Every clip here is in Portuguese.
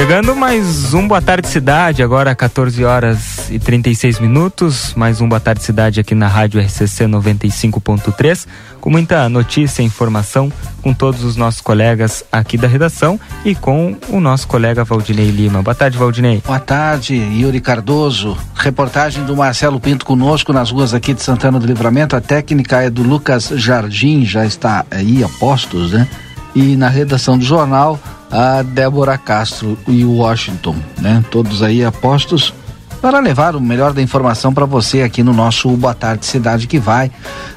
Chegando mais um Boa Tarde Cidade, agora 14 horas e 36 minutos. Mais um Boa Tarde Cidade aqui na Rádio RCC 95.3, com muita notícia e informação com todos os nossos colegas aqui da redação e com o nosso colega Valdinei Lima. Boa tarde, Valdinei. Boa tarde, Yuri Cardoso. Reportagem do Marcelo Pinto conosco nas ruas aqui de Santana do Livramento. A técnica é do Lucas Jardim, já está aí a postos, né? E na redação do jornal a Débora Castro e o Washington, né? Todos aí apostos para levar o melhor da informação para você aqui no nosso Boa Tarde Cidade que vai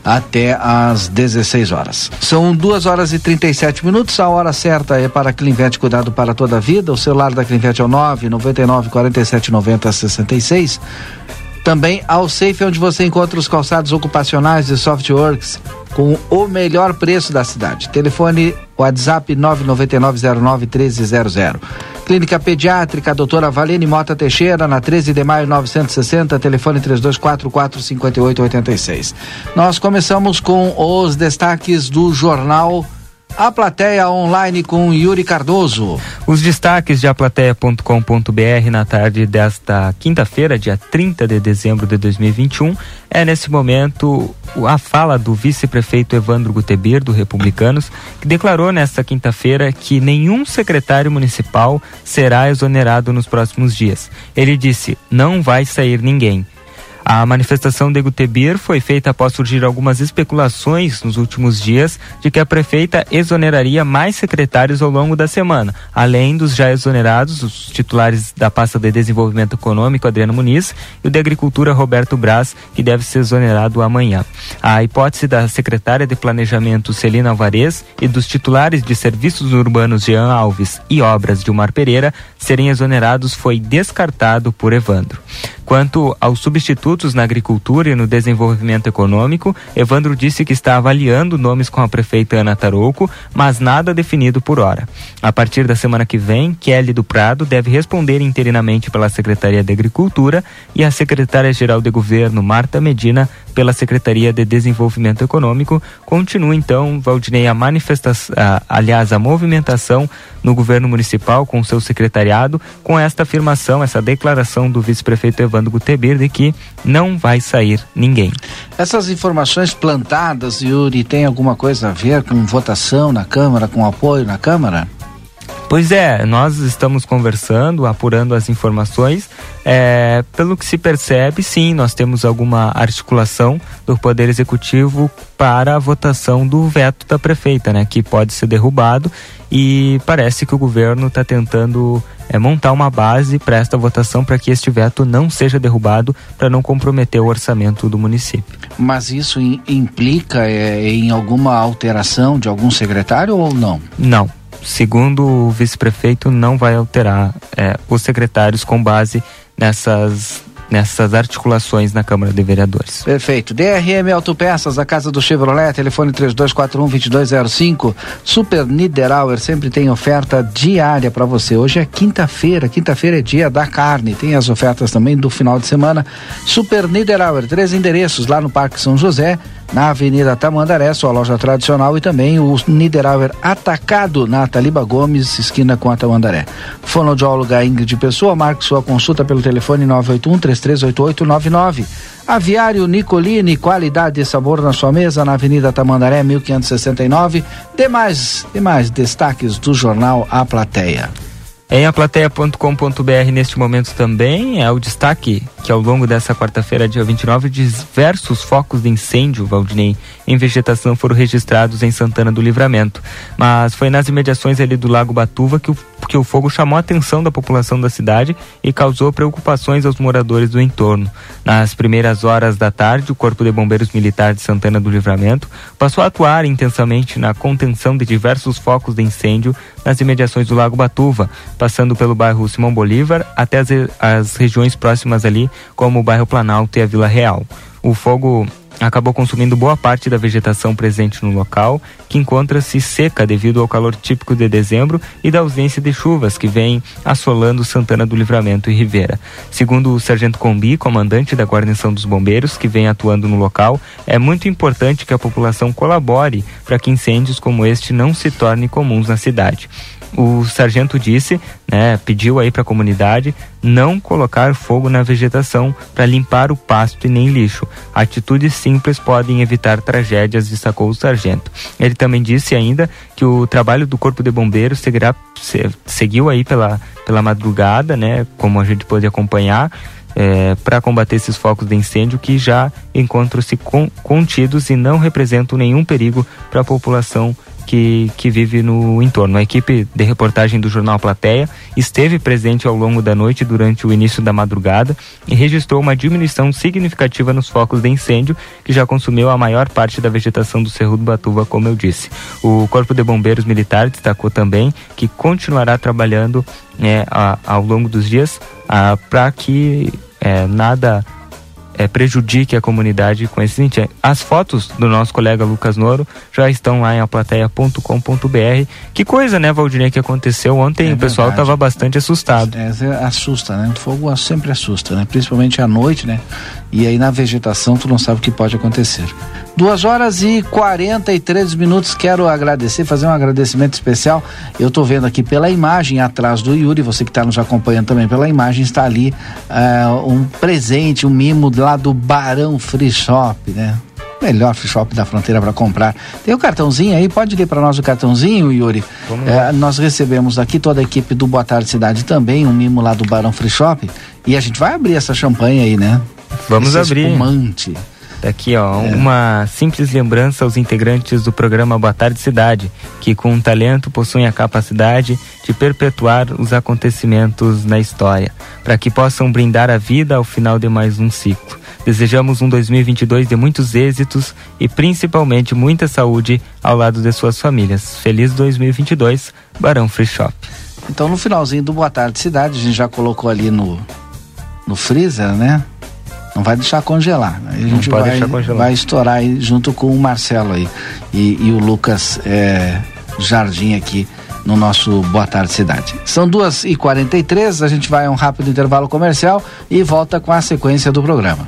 até às 16 horas. São duas horas e 37 minutos, a hora certa é para a Clinvet Cuidado para toda a vida. O celular da Clinvet é o 999 47 90 66. Também ao Safe, onde você encontra os calçados ocupacionais de Softworks com o melhor preço da cidade. Telefone WhatsApp 999091300. Clínica Pediátrica, doutora Valene Mota Teixeira, na 13 de maio 960, telefone 32445886. Nós começamos com os destaques do jornal a plateia online com Yuri Cardoso. Os destaques de aplateia.com.br na tarde desta quinta-feira, dia 30 de dezembro de 2021, é nesse momento a fala do vice-prefeito Evandro Gutebir, do Republicanos, que declarou nesta quinta-feira que nenhum secretário municipal será exonerado nos próximos dias. Ele disse: não vai sair ninguém. A manifestação de Gutebir foi feita após surgir algumas especulações nos últimos dias de que a prefeita exoneraria mais secretários ao longo da semana, além dos já exonerados, os titulares da pasta de Desenvolvimento Econômico, Adriano Muniz, e o de Agricultura, Roberto Braz, que deve ser exonerado amanhã. A hipótese da secretária de Planejamento, Celina Alvarez, e dos titulares de Serviços Urbanos, Jean Alves, e Obras, Dilmar Pereira, serem exonerados foi descartado por Evandro. Quanto aos substitutos na agricultura e no desenvolvimento econômico, Evandro disse que está avaliando nomes com a prefeita Ana Tarouco, mas nada definido por hora. A partir da semana que vem, Kelly do Prado deve responder interinamente pela Secretaria de Agricultura e a secretária-geral de Governo, Marta Medina, pela Secretaria de Desenvolvimento Econômico. Continua então, Valdinei, a manifestação, aliás, a movimentação no governo municipal com seu secretariado, com esta afirmação, essa declaração do vice-prefeito Evandro Gutebir de que não vai sair ninguém. Essas informações plantadas, Yuri, tem alguma coisa a ver com votação na Câmara, com apoio na Câmara? Pois é, nós estamos conversando, apurando as informações. É, pelo que se percebe, sim, nós temos alguma articulação do Poder Executivo para a votação do veto da prefeita, né, que pode ser derrubado e parece que o governo está tentando é, montar uma base para esta votação para que este veto não seja derrubado para não comprometer o orçamento do município. Mas isso implica é, em alguma alteração de algum secretário ou não? Não segundo o vice-prefeito, não vai alterar é, os secretários com base nessas nessas articulações na Câmara de Vereadores. Perfeito. DRM Autopeças, a casa do Chevrolet, telefone 3241-2205. Super Niederauer sempre tem oferta diária para você. Hoje é quinta-feira, quinta-feira é dia da carne. Tem as ofertas também do final de semana. Super Niederauer, três endereços lá no Parque São José na Avenida Tamandaré, sua loja tradicional, e também o Niederauer Atacado na Taliba Gomes, esquina com a Tamandaré. Fonoaudióloga Ingrid Pessoa, marque sua consulta pelo telefone 981 338899. Aviário Nicolini, qualidade e sabor na sua mesa, na Avenida Tamandaré, 1569. Demais, demais destaques do jornal A Plateia. Em aplateia.com.br neste momento também. É o destaque que ao longo dessa quarta-feira, dia 29, diversos focos de incêndio, Valdinei, em vegetação foram registrados em Santana do Livramento. Mas foi nas imediações ali do Lago Batuva que o, que o fogo chamou a atenção da população da cidade e causou preocupações aos moradores do entorno. Nas primeiras horas da tarde, o Corpo de Bombeiros Militar de Santana do Livramento passou a atuar intensamente na contenção de diversos focos de incêndio nas imediações do Lago Batuva, passando pelo bairro Simão Bolívar até as, as regiões próximas ali, como o bairro Planalto e a Vila Real. O fogo acabou consumindo boa parte da vegetação presente no local, que encontra-se seca devido ao calor típico de dezembro e da ausência de chuvas que vem assolando Santana do Livramento e Ribeira. Segundo o Sargento Combi, comandante da guarnição dos bombeiros, que vem atuando no local, é muito importante que a população colabore para que incêndios como este não se tornem comuns na cidade. O sargento disse, né, pediu aí para a comunidade não colocar fogo na vegetação para limpar o pasto e nem lixo. Atitudes simples podem evitar tragédias, destacou o sargento. Ele também disse ainda que o trabalho do Corpo de Bombeiros seguirá, seguiu aí pela, pela madrugada, né, como a gente pôde acompanhar, é, para combater esses focos de incêndio que já encontram-se contidos e não representam nenhum perigo para a população que, que vive no entorno. A equipe de reportagem do jornal Plateia esteve presente ao longo da noite durante o início da madrugada e registrou uma diminuição significativa nos focos de incêndio que já consumiu a maior parte da vegetação do Cerro do Batuva, como eu disse. O Corpo de Bombeiros Militar destacou também que continuará trabalhando é, ao longo dos dias para que é, nada é, prejudique a comunidade com esse sentido. As fotos do nosso colega Lucas Noro já estão lá em aplateia.com.br. Que coisa, né, Valdinei, que aconteceu ontem? É o pessoal estava bastante assustado. É, é, assusta, né? O fogo sempre assusta, né? Principalmente à noite, né? E aí na vegetação tu não sabe o que pode acontecer. Duas horas e 43 minutos. Quero agradecer, fazer um agradecimento especial. Eu estou vendo aqui pela imagem atrás do Yuri, você que está nos acompanhando também pela imagem, está ali uh, um presente, um mimo lá do Barão Free Shop, né? melhor free shop da fronteira para comprar. Tem o cartãozinho aí, pode ler para nós o cartãozinho, Yuri. É, nós recebemos aqui toda a equipe do Boa Tarde Cidade também, um mimo lá do Barão Free Shop. E a gente vai abrir essa champanhe aí, né? Vamos abrir. Espumante. Tá aqui, ó, é. uma simples lembrança aos integrantes do programa Boa Tarde Cidade, que com talento possuem a capacidade de perpetuar os acontecimentos na história, para que possam brindar a vida ao final de mais um ciclo. Desejamos um 2022 de muitos êxitos e principalmente muita saúde ao lado de suas famílias. Feliz 2022, Barão Free Shop. Então, no finalzinho do Boa Tarde Cidade, a gente já colocou ali no, no freezer, né? Não vai deixar congelar. Né? A gente vai, vai estourar aí junto com o Marcelo aí e, e o Lucas é, Jardim aqui no nosso Boa Tarde Cidade. São duas e quarenta e três, a gente vai a um rápido intervalo comercial e volta com a sequência do programa.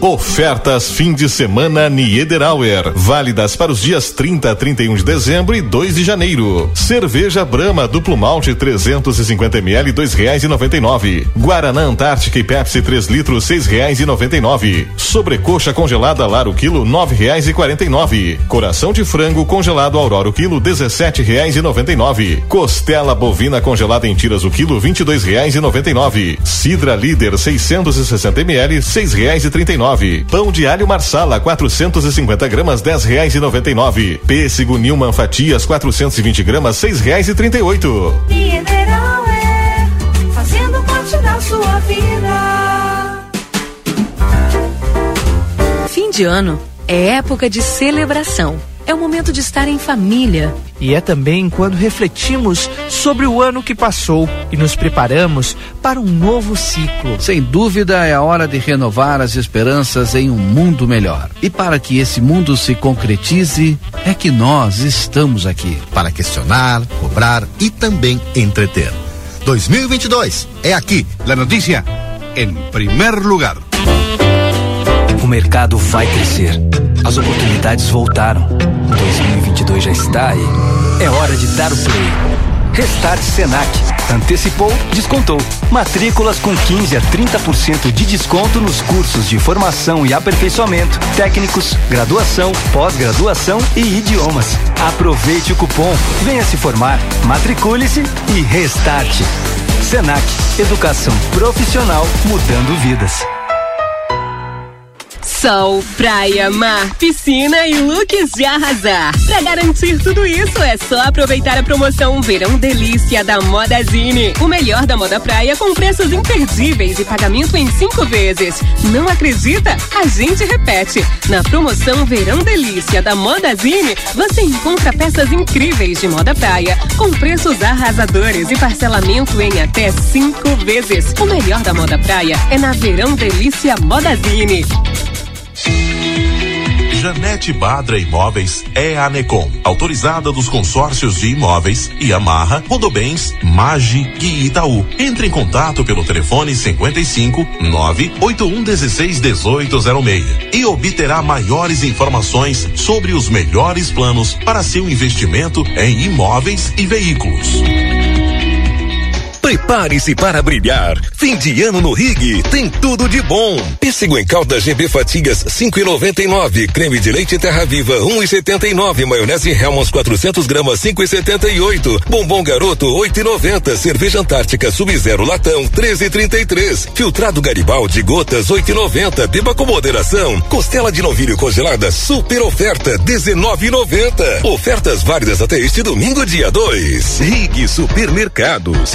Ofertas fim de semana Niederauer, válidas para os dias 30 a 31 de dezembro e 2 de janeiro. Cerveja Brama duplo malte 350 ml dois reais e noventa e nove. Guaraná Antártica e Pepsi 3 litros seis reais e noventa e nove. Sobrecoxa congelada Laro quilo nove reais e quarenta e nove. Coração de frango congelado Aurora quilo dezessete reais e noventa e nove. Costela bovina congelada em tiras o quilo vinte e dois reais e noventa e nove. Sidra Líder 660 ml seis reais e trinta e nove nove. Pão de alho Marsala 450 gramas dez reais e noventa e nove. Pêssego Nilman fatias 420 gramas seis reais e trinta e oito. Mineral é fazendo parte da sua vida. Fim de ano é época de celebração é o momento de estar em família. E é também quando refletimos sobre o ano que passou e nos preparamos para um novo ciclo. Sem dúvida, é a hora de renovar as esperanças em um mundo melhor. E para que esse mundo se concretize, é que nós estamos aqui. Para questionar, cobrar e também entreter. 2022 é aqui. La notícia em primeiro lugar. O mercado vai crescer. As oportunidades voltaram. 2022 já está aí. É hora de dar o play. Restart Senac. Antecipou, descontou. Matrículas com 15 a 30% de desconto nos cursos de formação e aperfeiçoamento, técnicos, graduação, pós-graduação e idiomas. Aproveite o cupom, venha se formar, matricule-se e restarte. Senac, educação profissional mudando vidas. Sol, praia, mar, piscina e looks de arrasar. Pra garantir tudo isso, é só aproveitar a promoção Verão Delícia da Modazine. O melhor da moda praia com preços imperdíveis e pagamento em cinco vezes. Não acredita? A gente repete. Na promoção Verão Delícia da Modazine, você encontra peças incríveis de moda praia com preços arrasadores e parcelamento em até cinco vezes. O melhor da moda praia é na Verão Delícia Modazine. Janete Badra Imóveis é a Necom, autorizada dos consórcios de imóveis Amarra, Rodobens, Magi e Itaú. Entre em contato pelo telefone 55 981 16 1806 e obterá maiores informações sobre os melhores planos para seu investimento em imóveis e veículos. Prepare-se para brilhar. Fim de ano no Rig tem tudo de bom. Pêssego em calda GB Fatigas 5,99. Creme de leite Terra Viva 1,79. Maionese Helmons 400 gramas 5,78. Bombom Garoto 8,90. Cerveja Antártica Sub-Zero Latão 13,33. Filtrado Garibaldi Gotas 8,90. Beba com moderação. Costela de novilho congelada super oferta 19,90. Ofertas válidas até este domingo dia 2. Rig Supermercados.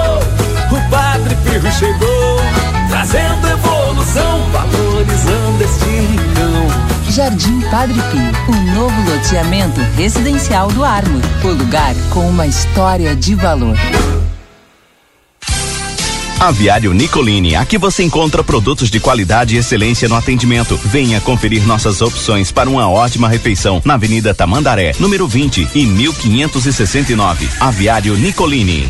O Padre Pirro chegou, trazendo evolução, valorizando este rincão. Jardim Padre Pio, um novo loteamento residencial do Armo. O lugar com uma história de valor. Aviário Nicolini, aqui você encontra produtos de qualidade e excelência no atendimento. Venha conferir nossas opções para uma ótima refeição na Avenida Tamandaré, número 20 e 1569. Aviário Nicolini.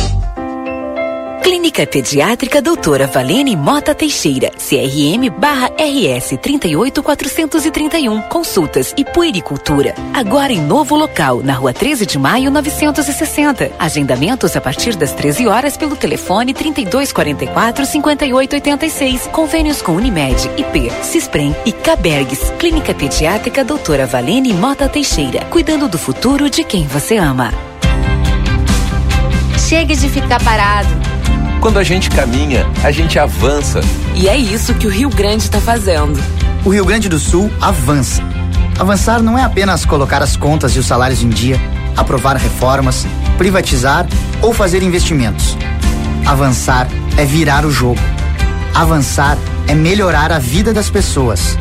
Clínica Pediátrica Doutora Valene Mota Teixeira, CRM barra RS 38431. Consultas e puericultura. Agora em novo local, na rua 13 de maio 960. Agendamentos a partir das 13 horas pelo telefone 3244 5886. Convênios com Unimed, IP, Cisprem e Cabergs. Clínica Pediátrica Doutora Valene Mota Teixeira. Cuidando do futuro de quem você ama. Chega de ficar parado. Quando a gente caminha, a gente avança. E é isso que o Rio Grande está fazendo. O Rio Grande do Sul avança. Avançar não é apenas colocar as contas e os salários em dia, aprovar reformas, privatizar ou fazer investimentos. Avançar é virar o jogo. Avançar é melhorar a vida das pessoas.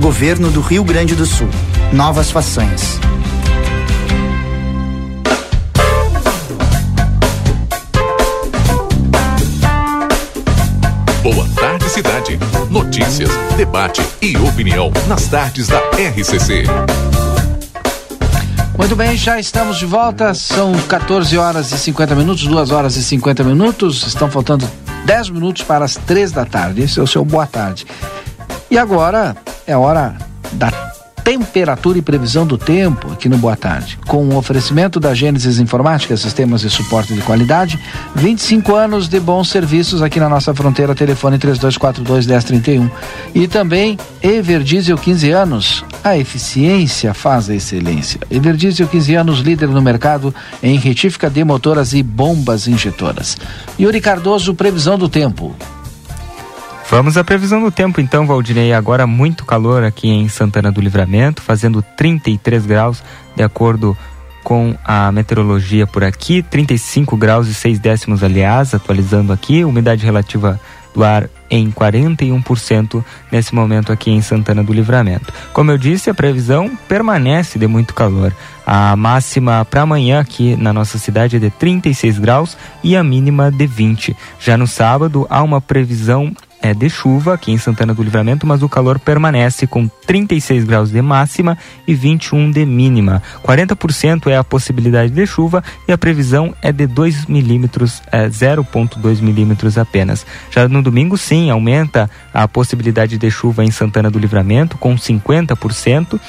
Governo do Rio Grande do Sul. Novas façanhas. Boa tarde, cidade. Notícias, debate e opinião nas tardes da RCC. Muito bem, já estamos de volta. São 14 horas e 50 minutos, 2 horas e 50 minutos. Estão faltando 10 minutos para as 3 da tarde. Esse é o seu boa tarde. E agora é hora da temperatura e previsão do tempo aqui no Boa Tarde. Com o oferecimento da Gênesis Informática, sistemas de suporte de qualidade, 25 anos de bons serviços aqui na nossa fronteira, telefone 3242-1031. E também Everdiesel 15 anos, a eficiência faz a excelência. Everdiesel 15 anos, líder no mercado em retífica de motoras e bombas injetoras. Yuri Cardoso, previsão do tempo. Vamos à previsão do tempo então, Valdinei. Agora muito calor aqui em Santana do Livramento, fazendo 33 graus, de acordo com a meteorologia por aqui, 35 graus e 6 décimos, aliás, atualizando aqui, umidade relativa do ar em 41% nesse momento aqui em Santana do Livramento. Como eu disse, a previsão permanece de muito calor. A máxima para amanhã aqui na nossa cidade é de 36 graus e a mínima de 20. Já no sábado há uma previsão é de chuva aqui em Santana do Livramento, mas o calor permanece com 36 graus de máxima e 21 de mínima. 40% é a possibilidade de chuva e a previsão é de 2 milímetros, é, 0,2 milímetros apenas. Já no domingo, sim, aumenta a possibilidade de chuva em Santana do Livramento com 50%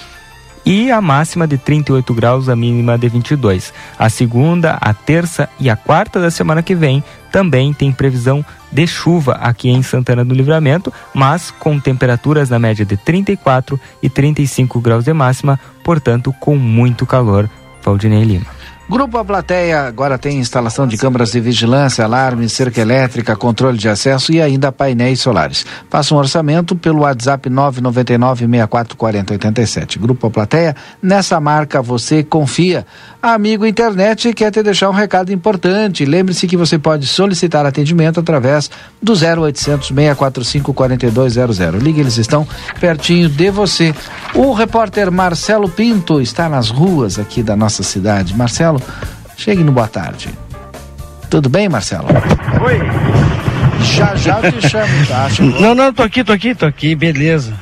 e a máxima de 38 graus, a mínima de 22. A segunda, a terça e a quarta da semana que vem também tem previsão de chuva aqui em Santana do Livramento, mas com temperaturas na média de 34 e 35 graus de máxima, portanto com muito calor. Valdinei Lima. Grupo A Plateia agora tem instalação de câmeras de vigilância, alarme, cerca elétrica, controle de acesso e ainda painéis solares. Faça um orçamento pelo WhatsApp 999-644087. Grupo A Plateia, nessa marca você confia. Amigo Internet quer te deixar um recado importante. Lembre-se que você pode solicitar atendimento através do 0800 645 4200. Ligue, eles estão pertinho de você. O repórter Marcelo Pinto está nas ruas aqui da nossa cidade. Marcelo, chegue no boa tarde. Tudo bem, Marcelo? Oi. Já já te chamo, tá? Chegou? Não, não, tô aqui, tô aqui, tô aqui, beleza.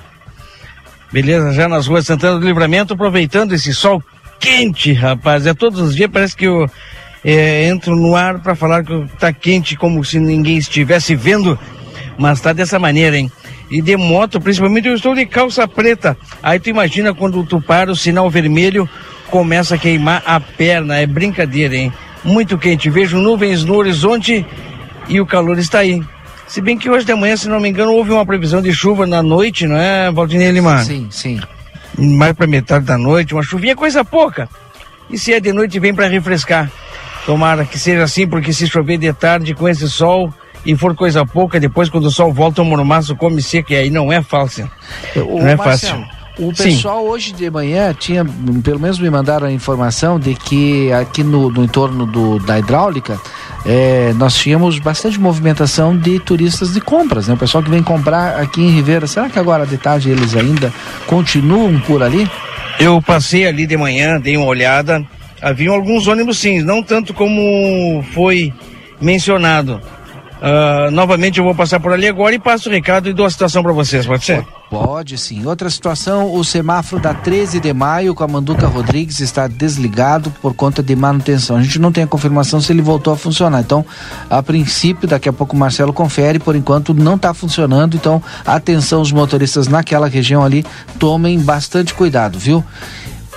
Beleza, já nas ruas Santana do Livramento, aproveitando esse sol quente, rapaz. É todos os dias, parece que eu é, entro no ar para falar que tá quente como se ninguém estivesse vendo, mas tá dessa maneira, hein? E de moto, principalmente, eu estou de calça preta. Aí tu imagina quando tu para, o sinal vermelho começa a queimar a perna. É brincadeira, hein? Muito quente. Vejo nuvens no horizonte e o calor está aí. Se bem que hoje de manhã, se não me engano, houve uma previsão de chuva na noite, não é, Valdinei Lima? Sim, sim. Mais para metade da noite, uma chuvinha coisa pouca. E se é de noite, vem para refrescar. Tomara que seja assim, porque se chover de tarde com esse sol e for coisa pouca, depois quando o sol volta, o mormaço come seco e aí não é fácil. Ô, não é Marcelo, fácil. O Sim. pessoal hoje de manhã tinha, pelo menos me mandaram a informação de que aqui no, no entorno do, da hidráulica eh, nós tínhamos bastante movimentação de turistas de compras, né? O pessoal que vem comprar aqui em Ribeira, será que agora de tarde eles ainda continuam por ali? Eu passei ali de manhã, dei uma olhada. Haviam alguns ônibus sim, não tanto como foi mencionado. Ah, novamente eu vou passar por ali agora e passo o recado e dou a situação para vocês, pode ser? Pode sim. Outra situação, o semáforo da 13 de maio com a Manduca Rodrigues está desligado por conta de manutenção. A gente não tem a confirmação se ele voltou a funcionar. Então, a princípio, daqui a pouco o Marcelo confere, por enquanto não está funcionando. Então, atenção os motoristas naquela região ali, tomem bastante cuidado, viu?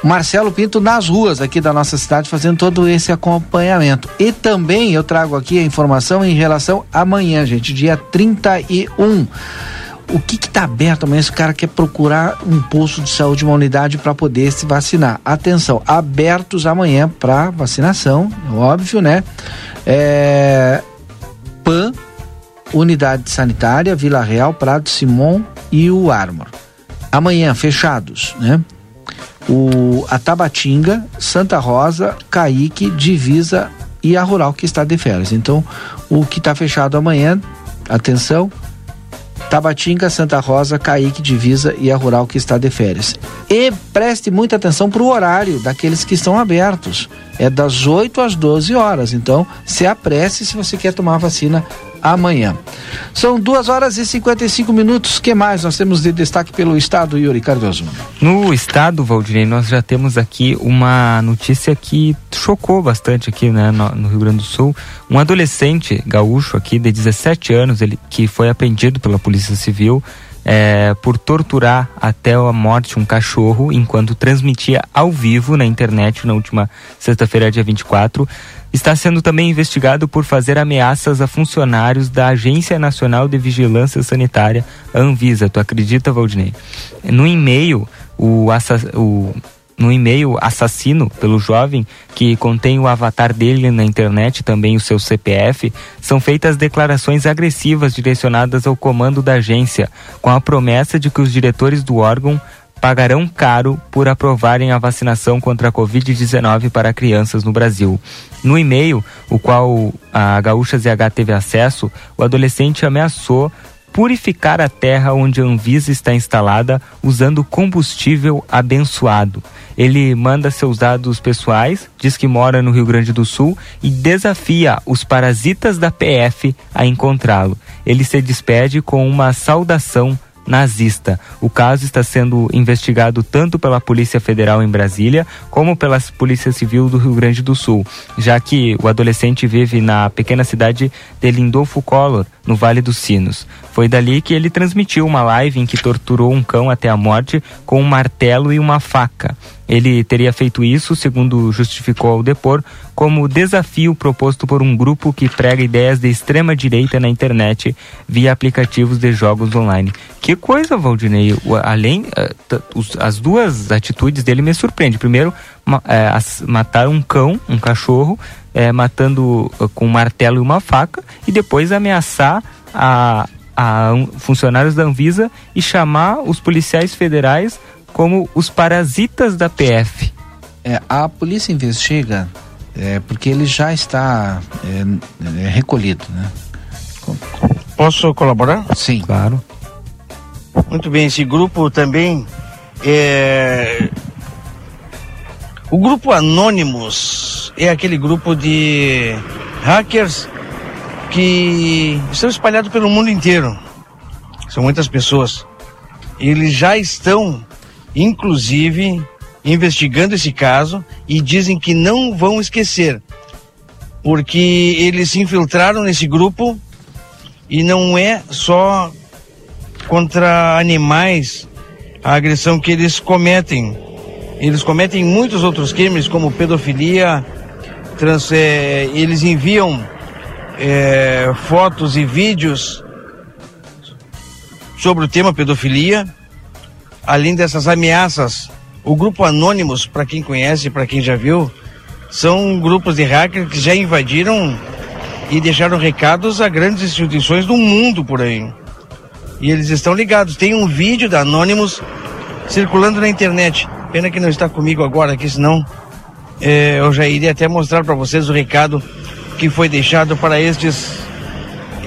Marcelo Pinto nas ruas aqui da nossa cidade fazendo todo esse acompanhamento. E também eu trago aqui a informação em relação amanhã, gente, dia 31. O que está aberto amanhã? Se o cara quer procurar um posto de saúde, uma unidade para poder se vacinar. Atenção, abertos amanhã para vacinação, óbvio, né? É, PAN, Unidade Sanitária, Vila Real, Prado Simon e o Armor. Amanhã, fechados, né? O, a Tabatinga, Santa Rosa, Caíque, Divisa e a Rural que está de férias. Então, o que está fechado amanhã, atenção, Tabatinga, Santa Rosa, Caíque, Divisa e a Rural que está de férias. E preste muita atenção para o horário daqueles que estão abertos. É das 8 às 12 horas. Então, se apresse se você quer tomar a vacina amanhã. São duas horas e 55 minutos. que mais nós temos de destaque pelo estado, Yuri Cardoso? No estado, Valdinei, nós já temos aqui uma notícia que chocou bastante aqui né, no, no Rio Grande do Sul. Um adolescente gaúcho aqui de 17 anos, ele que foi apreendido pela Polícia Civil é, por torturar até a morte um cachorro enquanto transmitia ao vivo na internet na última sexta-feira, dia 24. Está sendo também investigado por fazer ameaças a funcionários da Agência Nacional de Vigilância Sanitária, Anvisa. Tu acredita, Valdinei? No e-mail, o, o no e-mail assassino pelo jovem, que contém o avatar dele na internet, também o seu CPF, são feitas declarações agressivas direcionadas ao comando da agência, com a promessa de que os diretores do órgão pagarão caro por aprovarem a vacinação contra a Covid-19 para crianças no Brasil. No e-mail, o qual a Gaúcha ZH teve acesso, o adolescente ameaçou purificar a terra onde a Anvisa está instalada usando combustível abençoado. Ele manda seus dados pessoais, diz que mora no Rio Grande do Sul e desafia os parasitas da PF a encontrá-lo. Ele se despede com uma saudação nazista. O caso está sendo investigado tanto pela Polícia Federal em Brasília como pela Polícia Civil do Rio Grande do Sul, já que o adolescente vive na pequena cidade de Lindolfo Collor, no Vale dos Sinos. Foi dali que ele transmitiu uma live em que torturou um cão até a morte com um martelo e uma faca. Ele teria feito isso, segundo justificou ao depor, como desafio proposto por um grupo que prega ideias de extrema direita na internet via aplicativos de jogos online. Que coisa, Valdinei. Além, eh, as duas atitudes dele me surpreendem. Primeiro, é, matar um cão, um cachorro, é, matando com um martelo e uma faca, e depois ameaçar a, a funcionários da Anvisa e chamar os policiais federais como os parasitas da PF. É, a polícia investiga é, porque ele já está é, é, recolhido, né? Posso colaborar? Sim. Claro. Muito bem, esse grupo também é... O grupo Anonymous é aquele grupo de hackers que estão espalhados pelo mundo inteiro. São muitas pessoas. Eles já estão inclusive investigando esse caso e dizem que não vão esquecer, porque eles se infiltraram nesse grupo e não é só contra animais a agressão que eles cometem. Eles cometem muitos outros crimes, como pedofilia, trans, é, eles enviam é, fotos e vídeos sobre o tema pedofilia além dessas ameaças, o grupo Anônimos, para quem conhece, para quem já viu, são grupos de hackers que já invadiram e deixaram recados a grandes instituições do mundo por aí. E eles estão ligados. Tem um vídeo da Anônimos circulando na internet. Pena que não está comigo agora aqui, senão é, eu já iria até mostrar para vocês o recado que foi deixado para estes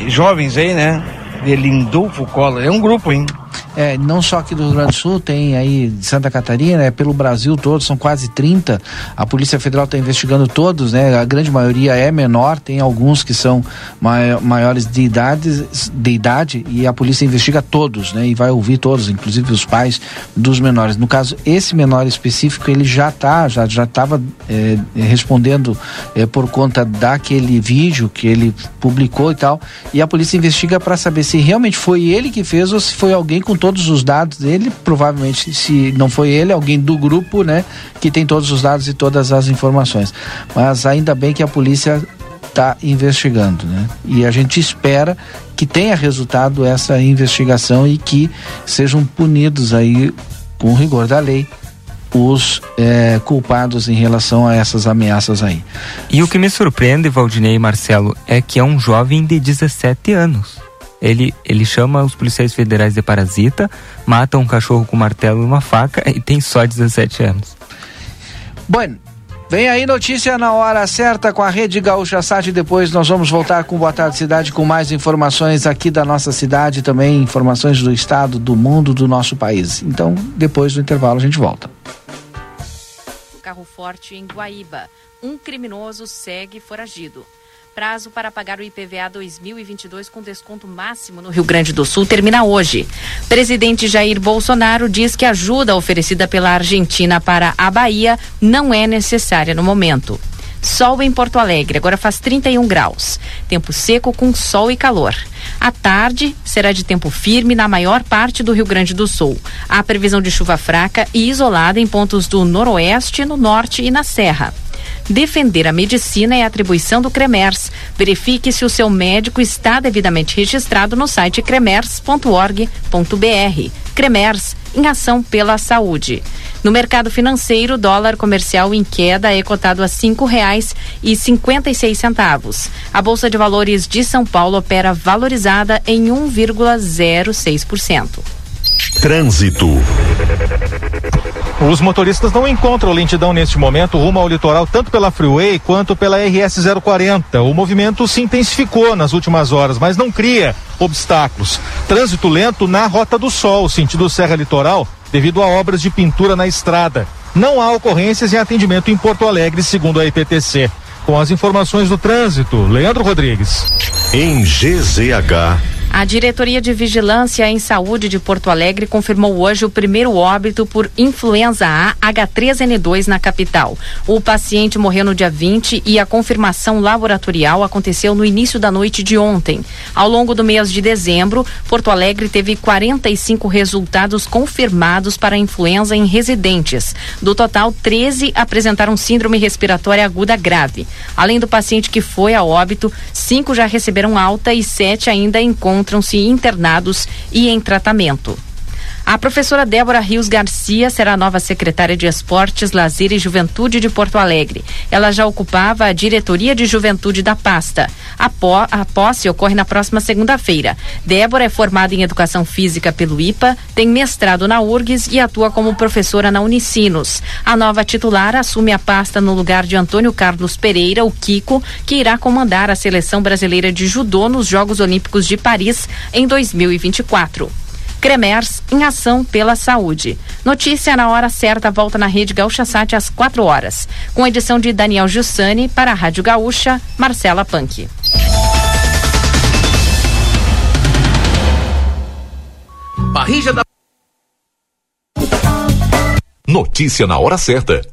jovens aí, né? De Lindolfo Collor. É um grupo, hein? É, não só aqui do Rio Grande do Sul, tem aí de Santa Catarina, é pelo Brasil todo, são quase 30. A Polícia Federal está investigando todos, né? A grande maioria é menor, tem alguns que são maiores de idade, de idade e a polícia investiga todos, né? E vai ouvir todos, inclusive os pais dos menores. No caso, esse menor específico, ele já tá, já já estava é, respondendo é, por conta daquele vídeo que ele publicou e tal. E a polícia investiga para saber se realmente foi ele que fez ou se foi alguém com todos os dados dele, provavelmente se não foi ele, alguém do grupo, né, que tem todos os dados e todas as informações. Mas ainda bem que a polícia está investigando, né? E a gente espera que tenha resultado essa investigação e que sejam punidos aí com rigor da lei os é, culpados em relação a essas ameaças aí. E o que me surpreende, Valdinei e Marcelo, é que é um jovem de 17 anos ele, ele chama os policiais federais de parasita, mata um cachorro com martelo e uma faca e tem só 17 anos. Bueno, Vem aí notícia na hora certa com a Rede Gaúcha Sat. Depois nós vamos voltar com Boa Tarde Cidade com mais informações aqui da nossa cidade, também informações do estado, do mundo, do nosso país. Então, depois do intervalo a gente volta. Carro forte em Guaíba. Um criminoso segue foragido. Prazo para pagar o IPVA 2022 com desconto máximo no Rio Grande do Sul termina hoje. Presidente Jair Bolsonaro diz que a ajuda oferecida pela Argentina para a Bahia não é necessária no momento. Sol em Porto Alegre, agora faz 31 graus. Tempo seco com sol e calor. À tarde será de tempo firme na maior parte do Rio Grande do Sul. Há previsão de chuva fraca e isolada em pontos do noroeste, no norte e na serra. Defender a medicina é atribuição do CREMERS. Verifique se o seu médico está devidamente registrado no site cremers.org.br. CREMERS, em ação pela saúde. No mercado financeiro, dólar comercial em queda é cotado a cinco reais e cinquenta e seis centavos. A Bolsa de Valores de São Paulo opera valorizada em 1,06%. Trânsito. Os motoristas não encontram lentidão neste momento rumo ao litoral, tanto pela Freeway quanto pela RS 040. O movimento se intensificou nas últimas horas, mas não cria obstáculos. Trânsito lento na Rota do Sol, sentido Serra Litoral, devido a obras de pintura na estrada. Não há ocorrências em atendimento em Porto Alegre, segundo a IPTC. Com as informações do trânsito, Leandro Rodrigues. Em GZH. A Diretoria de Vigilância em Saúde de Porto Alegre confirmou hoje o primeiro óbito por influenza A H3N2 na capital. O paciente morreu no dia 20 e a confirmação laboratorial aconteceu no início da noite de ontem. Ao longo do mês de dezembro, Porto Alegre teve 45 resultados confirmados para influenza em residentes. Do total, 13 apresentaram síndrome respiratória aguda grave. Além do paciente que foi a óbito, cinco já receberam alta e sete ainda encontram encontram-se internados e em tratamento. A professora Débora Rios Garcia será a nova secretária de Esportes, Lazer e Juventude de Porto Alegre. Ela já ocupava a diretoria de juventude da pasta. A, a posse ocorre na próxima segunda-feira. Débora é formada em educação física pelo IPA, tem mestrado na URGS e atua como professora na Unicinos. A nova titular assume a pasta no lugar de Antônio Carlos Pereira, o Kiko, que irá comandar a seleção brasileira de judô nos Jogos Olímpicos de Paris em 2024. Cremers em ação pela saúde. Notícia na hora certa volta na rede Gaúcha Sat às 4 horas. Com edição de Daniel Giussani para a Rádio Gaúcha, Marcela Punk. Barrija da Notícia na hora certa.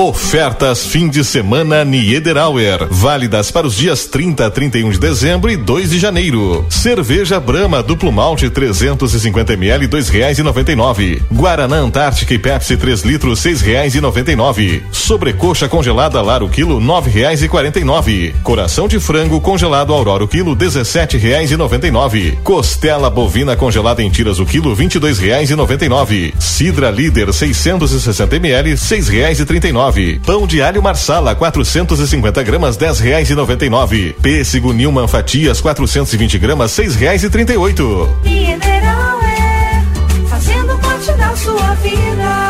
Ofertas fim de semana Niederauer, válidas para os dias 30 a 31 de dezembro e 2 de janeiro. Cerveja Brahma duplo malte 350 ml dois reais e noventa e nove. Guaraná Antártica e Pepsi 3 litros seis reais e noventa e nove. Sobrecoxa congelada Lar o quilo nove reais e quarenta e nove. Coração de frango congelado Aurora o quilo dezessete reais e noventa e nove. Costela bovina congelada em tiras o quilo vinte e dois reais e noventa e nove. Sidra Líder 660 ml seis reais e trinta e nove. Pão de alho Marsala 450 gramas dez reais e noventa e nove. Pêssego Nilman fatias 420 gramas seis reais e trinta e oito. Mineral é fazendo parte da sua vida.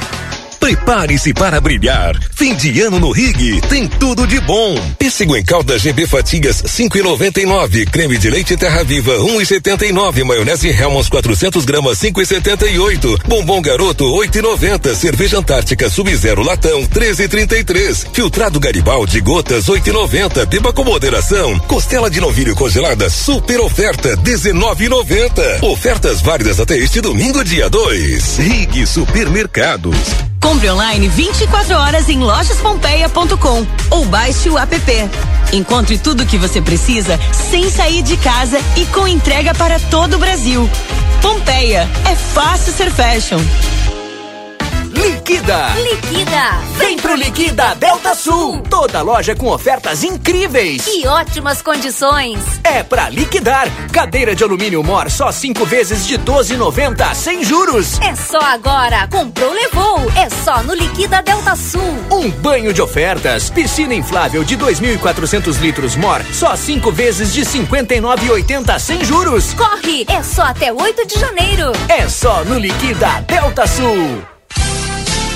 Prepare-se para brilhar. Fim de ano no Rig tem tudo de bom. Pêssego em calda GB Fatigas 5,99. Creme de leite Terra Viva 1,79. Maionese Helmons 400 gramas 5,78. Bombom Garoto 8,90. Cerveja Antártica Sub-Zero Latão 13,33. Filtrado Garibaldi Gotas 8,90. Beba com moderação. Costela de novilho congelada super oferta 19,90. Ofertas válidas até este domingo dia 2. Rig Supermercados. Compre online 24 horas em lojaspompeia.com ou baixe o app. Encontre tudo o que você precisa sem sair de casa e com entrega para todo o Brasil. Pompeia, é fácil ser fashion. Liquida! Liquida! Vem pro Liquida Delta Sul! Toda loja com ofertas incríveis! E ótimas condições! É pra liquidar! Cadeira de alumínio Mor só cinco vezes de 12,90 sem juros! É só agora! Comprou, levou! É só no Liquida Delta Sul! Um banho de ofertas! Piscina inflável de 2.400 litros Mor só cinco vezes de 59,80 sem juros! Corre! É só até 8 de janeiro! É só no Liquida Delta Sul!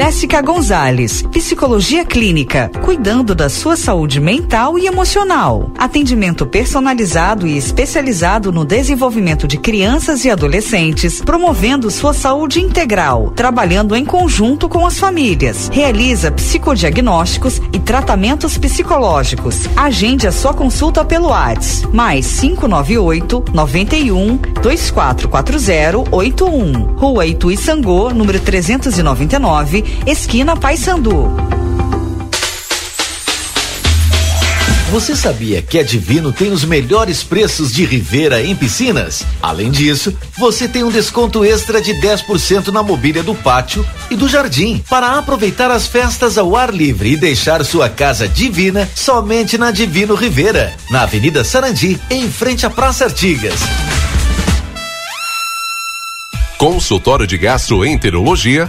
Jéssica Gonzalez, Psicologia Clínica, cuidando da sua saúde mental e emocional. Atendimento personalizado e especializado no desenvolvimento de crianças e adolescentes, promovendo sua saúde integral, trabalhando em conjunto com as famílias. Realiza psicodiagnósticos e tratamentos psicológicos. Agende a sua consulta pelo WhatsApp. Mais 598 91 2440 81. Rua Itu Sangô, número 399 esquina Paysandu. Você sabia que a Divino tem os melhores preços de Rivera em piscinas? Além disso, você tem um desconto extra de 10% na mobília do pátio e do jardim para aproveitar as festas ao ar livre e deixar sua casa divina somente na Divino Rivera, na Avenida Sarandi, em frente à Praça Artigas. Consultório de Gastroenterologia,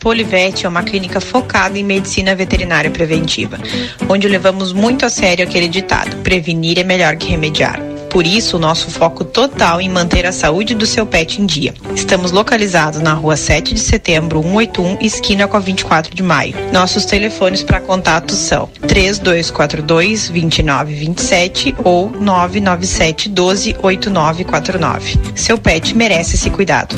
A Polivete é uma clínica focada em medicina veterinária preventiva, onde levamos muito a sério aquele ditado: prevenir é melhor que remediar. Por isso, o nosso foco total em manter a saúde do seu pet em dia. Estamos localizados na rua 7 de setembro, 181, esquina com a 24 de maio. Nossos telefones para contato são 3242 2927 ou 997 12 8949. Seu pet merece esse cuidado.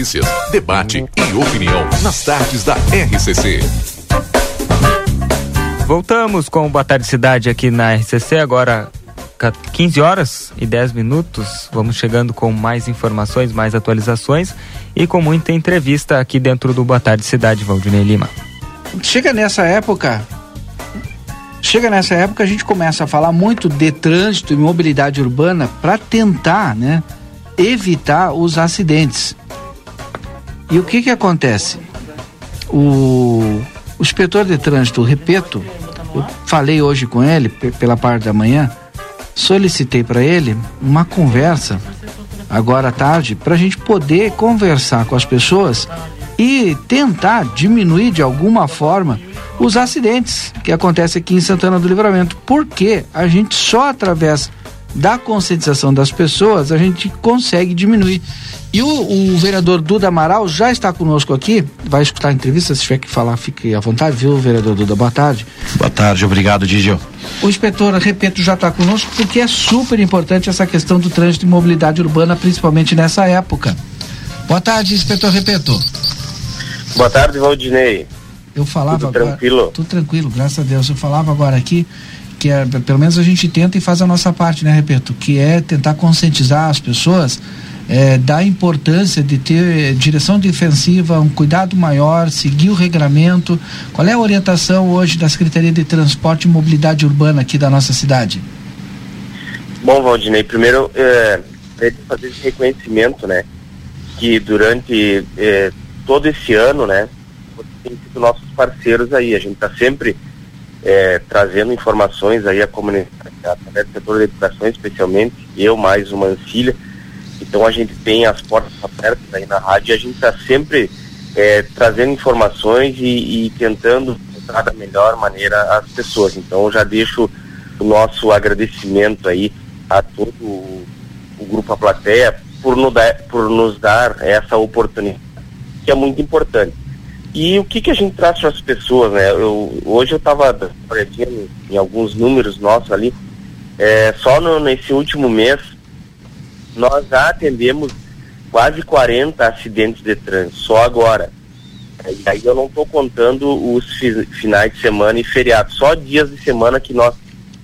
Notícias, debate e opinião nas tardes da RCC. Voltamos com o Boa Tarde Cidade aqui na RCC, agora 15 horas e 10 minutos. Vamos chegando com mais informações, mais atualizações e com muita entrevista aqui dentro do Boa Tarde Cidade, Valdinei Lima. Chega nessa época, chega nessa época a gente começa a falar muito de trânsito e mobilidade urbana para tentar, né, evitar os acidentes. E o que que acontece? O, o inspetor de trânsito, repito, eu falei hoje com ele pela parte da manhã, solicitei para ele uma conversa agora à tarde para a gente poder conversar com as pessoas e tentar diminuir de alguma forma os acidentes que acontecem aqui em Santana do Livramento, porque a gente só através da conscientização das pessoas a gente consegue diminuir. E o, o, vereador Duda Amaral já está conosco aqui, vai escutar a entrevista, se tiver que falar, fique à vontade, viu, vereador Duda? Boa tarde. Boa tarde, obrigado, Digio. O inspetor, repito, já está conosco porque é super importante essa questão do trânsito e mobilidade urbana, principalmente nessa época. Boa tarde, inspetor, repito. Boa tarde, Valdinei. Eu falava Tudo agora, tranquilo? Tudo tranquilo, graças a Deus. Eu falava agora aqui que é, pelo menos a gente tenta e faz a nossa parte, né, repito, que é tentar conscientizar as pessoas é, da importância de ter direção defensiva, um cuidado maior, seguir o regramento. Qual é a orientação hoje da Secretaria de Transporte e Mobilidade Urbana aqui da nossa cidade? Bom, Valdinei, primeiro é fazer esse reconhecimento, né, que durante é, todo esse ano, né, tem sido nossos parceiros aí, a gente está sempre é, trazendo informações aí à comunidade, através do setor da educação especialmente, eu mais uma Ancilha. Então a gente tem as portas abertas aí na rádio e a gente está sempre é, trazendo informações e, e tentando tratar da melhor maneira as pessoas. Então já deixo o nosso agradecimento aí a todo o, o grupo A Plateia por, no por nos dar essa oportunidade, que é muito importante. E o que, que a gente traz para as pessoas, né? Eu, hoje eu estava em, em alguns números nossos ali. É, só no, nesse último mês, nós já atendemos quase 40 acidentes de trânsito, só agora. E aí eu não estou contando os fi, finais de semana e feriados, só dias de semana que nós,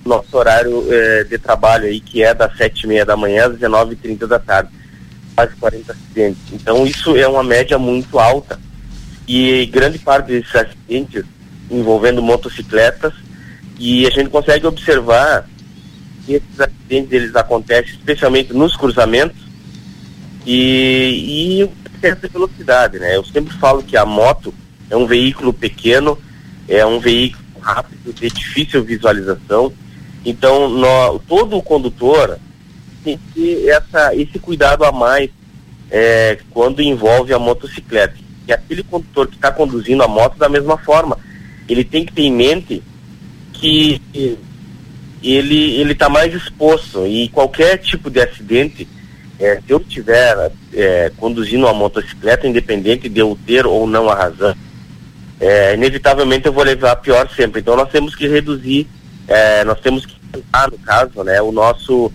nosso horário é, de trabalho aí, que é das sete e meia da manhã às 19h30 da tarde. Quase 40 acidentes. Então isso é uma média muito alta e grande parte desses acidentes envolvendo motocicletas e a gente consegue observar que esses acidentes eles acontecem especialmente nos cruzamentos e, e excesso de velocidade, né? Eu sempre falo que a moto é um veículo pequeno, é um veículo rápido, de difícil visualização, então no, todo o condutor tem que essa, esse cuidado a mais é, quando envolve a motocicleta que aquele condutor que está conduzindo a moto da mesma forma. Ele tem que ter em mente que ele ele está mais exposto e qualquer tipo de acidente, é, se eu estiver é, conduzindo uma motocicleta, independente de eu ter ou não a razão, é, inevitavelmente eu vou levar pior sempre. Então nós temos que reduzir, é, nós temos que tentar, no caso, né, o nosso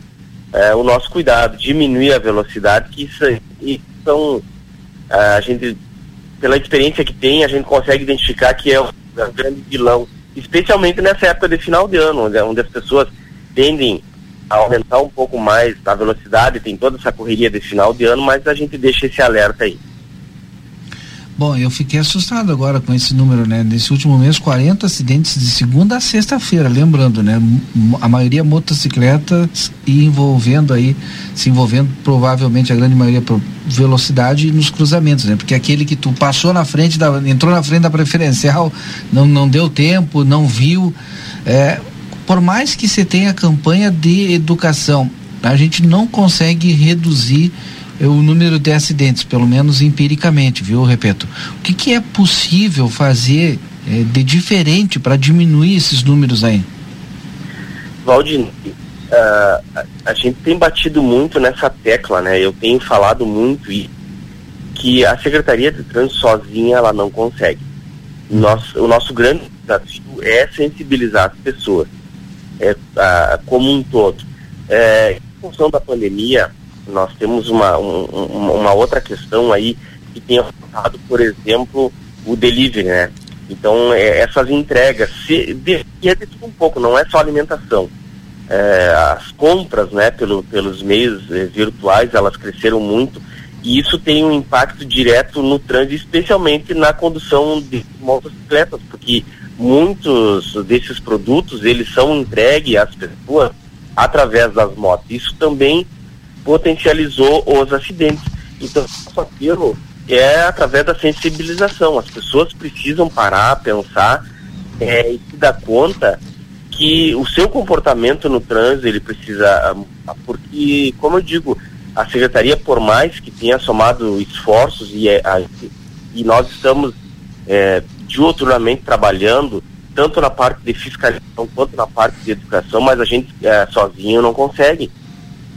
é, o nosso cuidado, diminuir a velocidade, que isso, isso são a gente pela experiência que tem, a gente consegue identificar que é o, é grande vilão, especialmente nessa época de final de ano, onde, onde as pessoas tendem a aumentar um pouco mais a velocidade, tem toda essa correria de final de ano, mas a gente deixa esse alerta aí. Bom, eu fiquei assustado agora com esse número, né? Nesse último mês, 40 acidentes de segunda a sexta-feira, lembrando, né? A maioria motocicletas e envolvendo aí, se envolvendo provavelmente a grande maioria por velocidade nos cruzamentos, né? Porque aquele que tu passou na frente, da, entrou na frente da preferencial, não, não deu tempo, não viu. É, por mais que você tenha campanha de educação, a gente não consegue reduzir o número de acidentes, pelo menos empiricamente, viu? Repito. O que, que é possível fazer é, de diferente para diminuir esses números aí? Valdinei, uh, a, a gente tem batido muito nessa tecla, né? Eu tenho falado muito e que a Secretaria de Trânsito sozinha ela não consegue. Nosso, o nosso grande desafio é sensibilizar as pessoas é, uh, como um todo. É, em função da pandemia, nós temos uma, um, uma outra questão aí que tem afetado, por exemplo, o delivery, né? Então, é, essas entregas, se, de, é tudo um pouco, não é só alimentação. É, as compras, né, pelo, pelos meios é, virtuais, elas cresceram muito e isso tem um impacto direto no trânsito, especialmente na condução de motocicletas, porque muitos desses produtos, eles são entregues às pessoas através das motos. Isso também potencializou os acidentes. Então, o apelo é através da sensibilização. As pessoas precisam parar, pensar é, e se dar conta que o seu comportamento no trânsito ele precisa, porque, como eu digo, a secretaria, por mais que tenha somado esforços e, é, a, e nós estamos é, diuturnamente trabalhando tanto na parte de fiscalização quanto na parte de educação, mas a gente é, sozinho não consegue.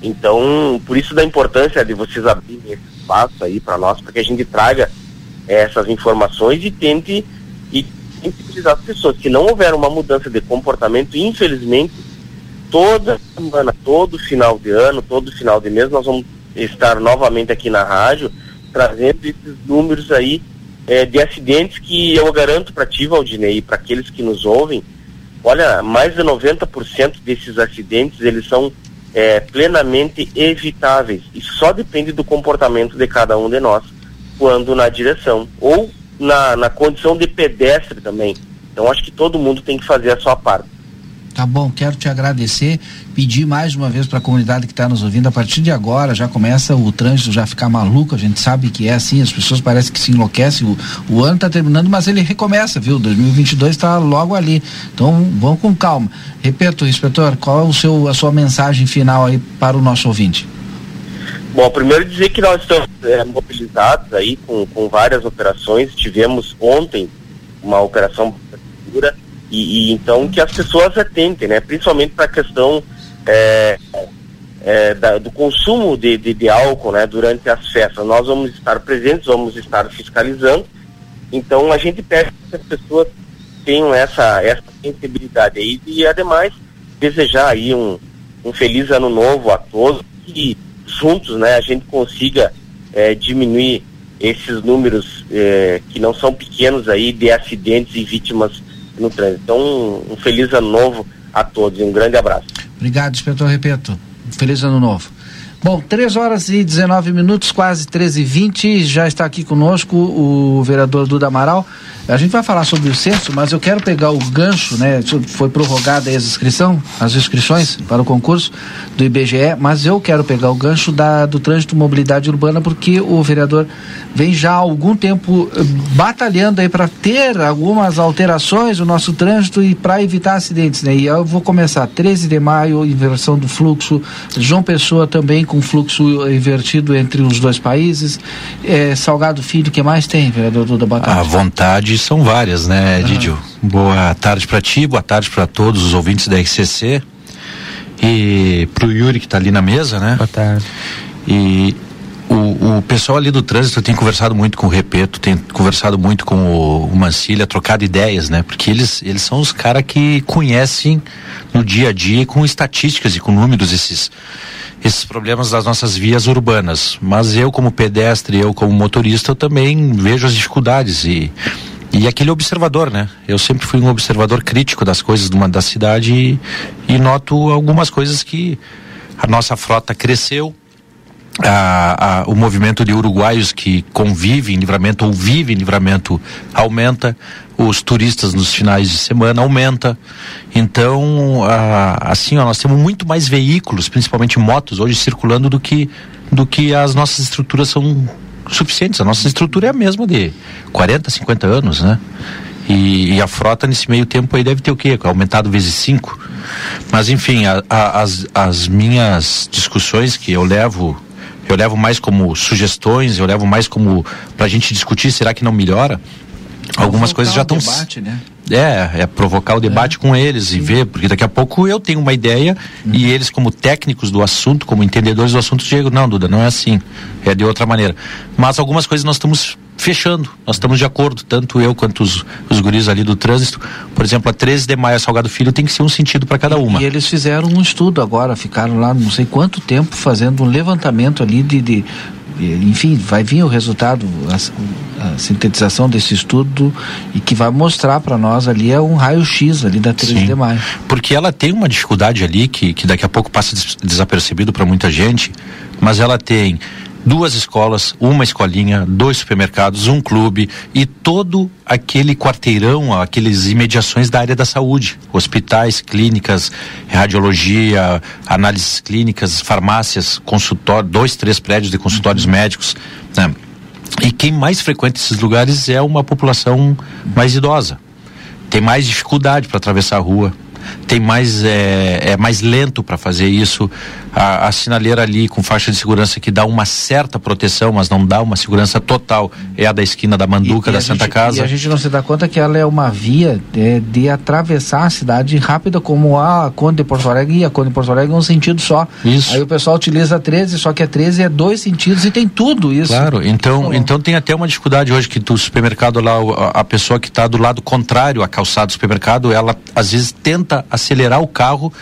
Então, por isso da importância de vocês abrirem esse espaço aí para nós, para que a gente traga é, essas informações e tente e sensibilizar as pessoas. Se não houver uma mudança de comportamento, infelizmente, toda semana, todo final de ano, todo final de mês, nós vamos estar novamente aqui na rádio trazendo esses números aí é, de acidentes que eu garanto para ti, Valdinei, e para aqueles que nos ouvem, olha, mais de 90% desses acidentes, eles são é, plenamente evitáveis e só depende do comportamento de cada um de nós quando na direção ou na, na condição de pedestre também. Então acho que todo mundo tem que fazer a sua parte. Tá bom, quero te agradecer, pedir mais uma vez para a comunidade que está nos ouvindo, a partir de agora já começa o trânsito já ficar maluco, a gente sabe que é assim, as pessoas parecem que se enlouquecem, o, o ano está terminando, mas ele recomeça, viu? 2022 está logo ali, então vamos com calma. Repito, inspetor, qual é o seu, a sua mensagem final aí para o nosso ouvinte? Bom, primeiro dizer que nós estamos é, mobilizados aí com, com várias operações, tivemos ontem uma operação segura e, e, então que as pessoas atentem, né? Principalmente para a questão é, é, da, do consumo de, de, de, álcool, né? Durante as festas. Nós vamos estar presentes, vamos estar fiscalizando. Então a gente pede que as pessoas tenham essa, essa sensibilidade aí e ademais desejar aí um, um feliz ano novo a todos e juntos, né? A gente consiga é, diminuir esses números é, que não são pequenos aí de acidentes e vítimas no trânsito. Então, um, um feliz ano novo a todos e um grande abraço. Obrigado, inspetor Repeto. Feliz ano novo. Bom, 3 horas e 19 minutos, quase 13 e 20 já está aqui conosco o vereador Duda Amaral. A gente vai falar sobre o censo, mas eu quero pegar o gancho, né? Foi prorrogada as inscrição, as inscrições para o concurso do IBGE, mas eu quero pegar o gancho da, do trânsito mobilidade urbana, porque o vereador vem já há algum tempo eh, batalhando aí para ter algumas alterações no nosso trânsito e para evitar acidentes, né? E eu vou começar 13 de maio, inversão do fluxo, João Pessoa também com fluxo invertido entre os dois países. É, Salgado Filho, que mais tem, vereador Duda Batata? A vontade são várias, né, Didio? Boa tarde para ti, boa tarde para todos os ouvintes da RCC e pro Yuri que está ali na mesa, né? Boa tarde. E o, o pessoal ali do trânsito tem conversado muito com o Repeto, tem conversado muito com o, o Mancilha, trocado ideias, né? Porque eles, eles são os caras que conhecem no dia a dia com estatísticas e com números esses esses problemas das nossas vias urbanas. Mas eu como pedestre, eu como motorista, eu também vejo as dificuldades e e aquele observador, né? Eu sempre fui um observador crítico das coisas de uma, da cidade e, e noto algumas coisas que a nossa frota cresceu, a, a, o movimento de uruguaios que convivem em livramento ou vivem em livramento aumenta, os turistas nos finais de semana aumenta. Então, a, assim, ó, nós temos muito mais veículos, principalmente motos, hoje circulando do que, do que as nossas estruturas são suficientes. A nossa estrutura é a mesma de 40, 50 anos, né? E, e, a frota nesse meio tempo aí deve ter o quê? Aumentado vezes cinco. Mas enfim, a, a, as, as minhas discussões que eu levo, eu levo mais como sugestões, eu levo mais como para a gente discutir, será que não melhora? Algumas coisas já estão. Debate, né? É, é provocar o debate é. com eles e ver, porque daqui a pouco eu tenho uma ideia uhum. e eles, como técnicos do assunto, como entendedores do assunto, chegam, não, Duda, não é assim, é de outra maneira. Mas algumas coisas nós estamos fechando, nós estamos de acordo, tanto eu quanto os, os guris ali do trânsito. Por exemplo, a 13 de maio, Salgado Filho, tem que ser um sentido para cada uma. E, e, eles fizeram um estudo agora, ficaram lá não sei quanto tempo fazendo um levantamento ali de, de enfim, vai vir o resultado, a, a, sintetização desse estudo e que vai mostrar para nós ali é um raio-x ali da 13 Sim, de maio. Porque ela tem uma dificuldade ali que, que daqui a pouco passa desapercebido para muita gente, mas ela tem duas escolas, uma escolinha, dois supermercados, um clube e todo aquele quarteirão, aqueles imediações da área da saúde, hospitais, clínicas, radiologia, análises clínicas, farmácias, consultório, dois, três prédios de consultórios uhum. médicos, né? E quem mais frequenta esses lugares é uma população mais idosa. Tem mais dificuldade para atravessar a rua, tem mais é, é mais lento para fazer isso. A, a, sinaleira ali com faixa de segurança que dá uma certa proteção, mas não dá uma segurança total, é a da esquina da Manduca, e, da Santa gente, Casa. E a gente não se dá conta que ela é uma via de, de atravessar a cidade rápida, como a Conde de Porto Alegre e a Conde de Porto Alegre é um sentido só. Isso. Aí o pessoal utiliza 13, só que a 13 é dois sentidos e tem tudo isso. Claro, então, então tem até uma dificuldade hoje que o supermercado lá, a, a pessoa que está do lado contrário à calçada do supermercado, ela às vezes tenta acelerar o carro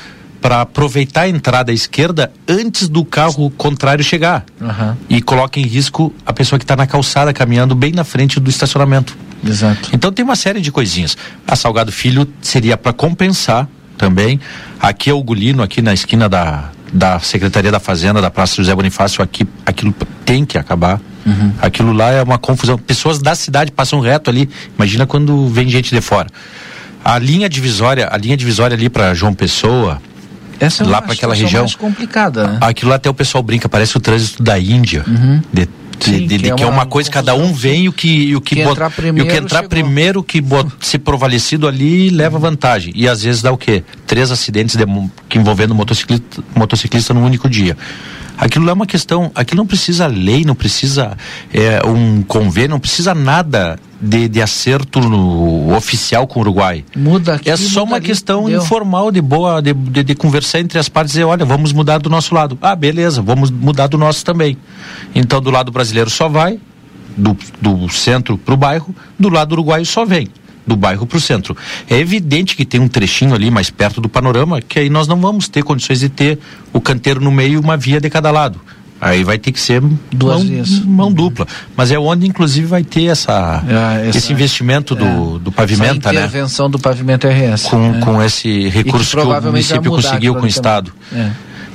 para aproveitar a entrada à esquerda antes do carro contrário chegar. Uhum. E coloca em risco a pessoa que está na calçada caminhando bem na frente do estacionamento. Exato. Então tem uma série de coisinhas. A Salgado Filho seria para compensar também. Aqui é o Gulino, aqui na esquina da, da Secretaria da Fazenda, da Praça José Bonifácio, aqui aquilo tem que acabar. Uhum. Aquilo lá é uma confusão. Pessoas da cidade passam reto ali. Imagina quando vem gente de fora. A linha divisória, a linha divisória ali para João Pessoa, Essa é lá para aquela região, mais complicada, né? Aquilo lá até o pessoal brinca, parece o trânsito da Índia. Uhum. De, Sim, de, de, que, é, que é uma, coisa, cada um vem e o que, o que, que bot, entrar primeiro, o que entrar chegou. primeiro, que bot, se provalecido ali, leva vantagem. E às vezes dá o quê? Três acidentes de, que envolvendo motociclista, motociclista num único dia. Aquilo é uma questão, aquilo não precisa lei, não precisa é, um convênio, não precisa nada de, de acerto no, oficial com o Uruguai. Muda aqui, É só uma ali, questão deu. informal, de boa, de, de, de conversar entre as partes e dizer, olha, vamos mudar do nosso lado. Ah, beleza, vamos mudar do nosso também. Então, do lado brasileiro só vai, do, do centro para o bairro, do lado uruguaio só vem do bairro para o centro. É evidente que tem um trechinho ali mais perto do panorama que aí nós não vamos ter condições de ter o canteiro no meio e uma via de cada lado. Aí vai ter que ser Duas mão, mão dupla. Mas é onde, inclusive, vai ter essa, É, essa- esse investimento do, do pavimento, né? intervenção do pavimento RS. Com, né? com esse recurso que, o provavelmente vai município conseguiu com o aquilo Estado. É.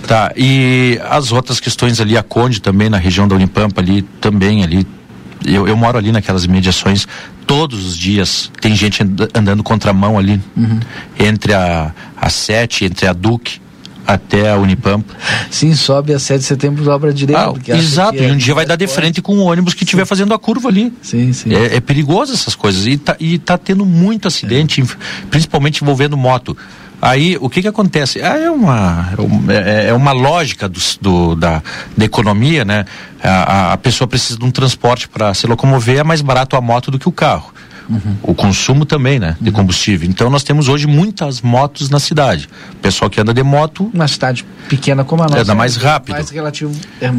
Tá, e as outras questões ali, a Conde também, na região da Unipampa ali, também ali. Eu, eu moro ali naquelas imediações, todos os dias tem gente and- andando contramão ali, Uhum. entre a, a Sete, entre a Duque até a Unipampa. Sim, sobe a 7 de setembro dobra direito. Ah, exato, é- e um dia vai dar de frente com o ônibus que estiver fazendo a curva ali. Sim, sim. É, é perigoso essas coisas. E tá, e tá tendo muito acidente, inf- principalmente envolvendo moto. Aí, o que que acontece? Ah, é, uma, é um- é, é uma lógica dos- do, da, da economia, né? A, a- pessoa precisa de um transporte para se locomover, é mais barato a moto do que o carro. O consumo também, né? De combustível. Então, nós temos hoje muitas motos na cidade. O pessoal que anda de moto... Uma cidade pequena como a nossa. Anda mais é rápido. Mais relativo. É,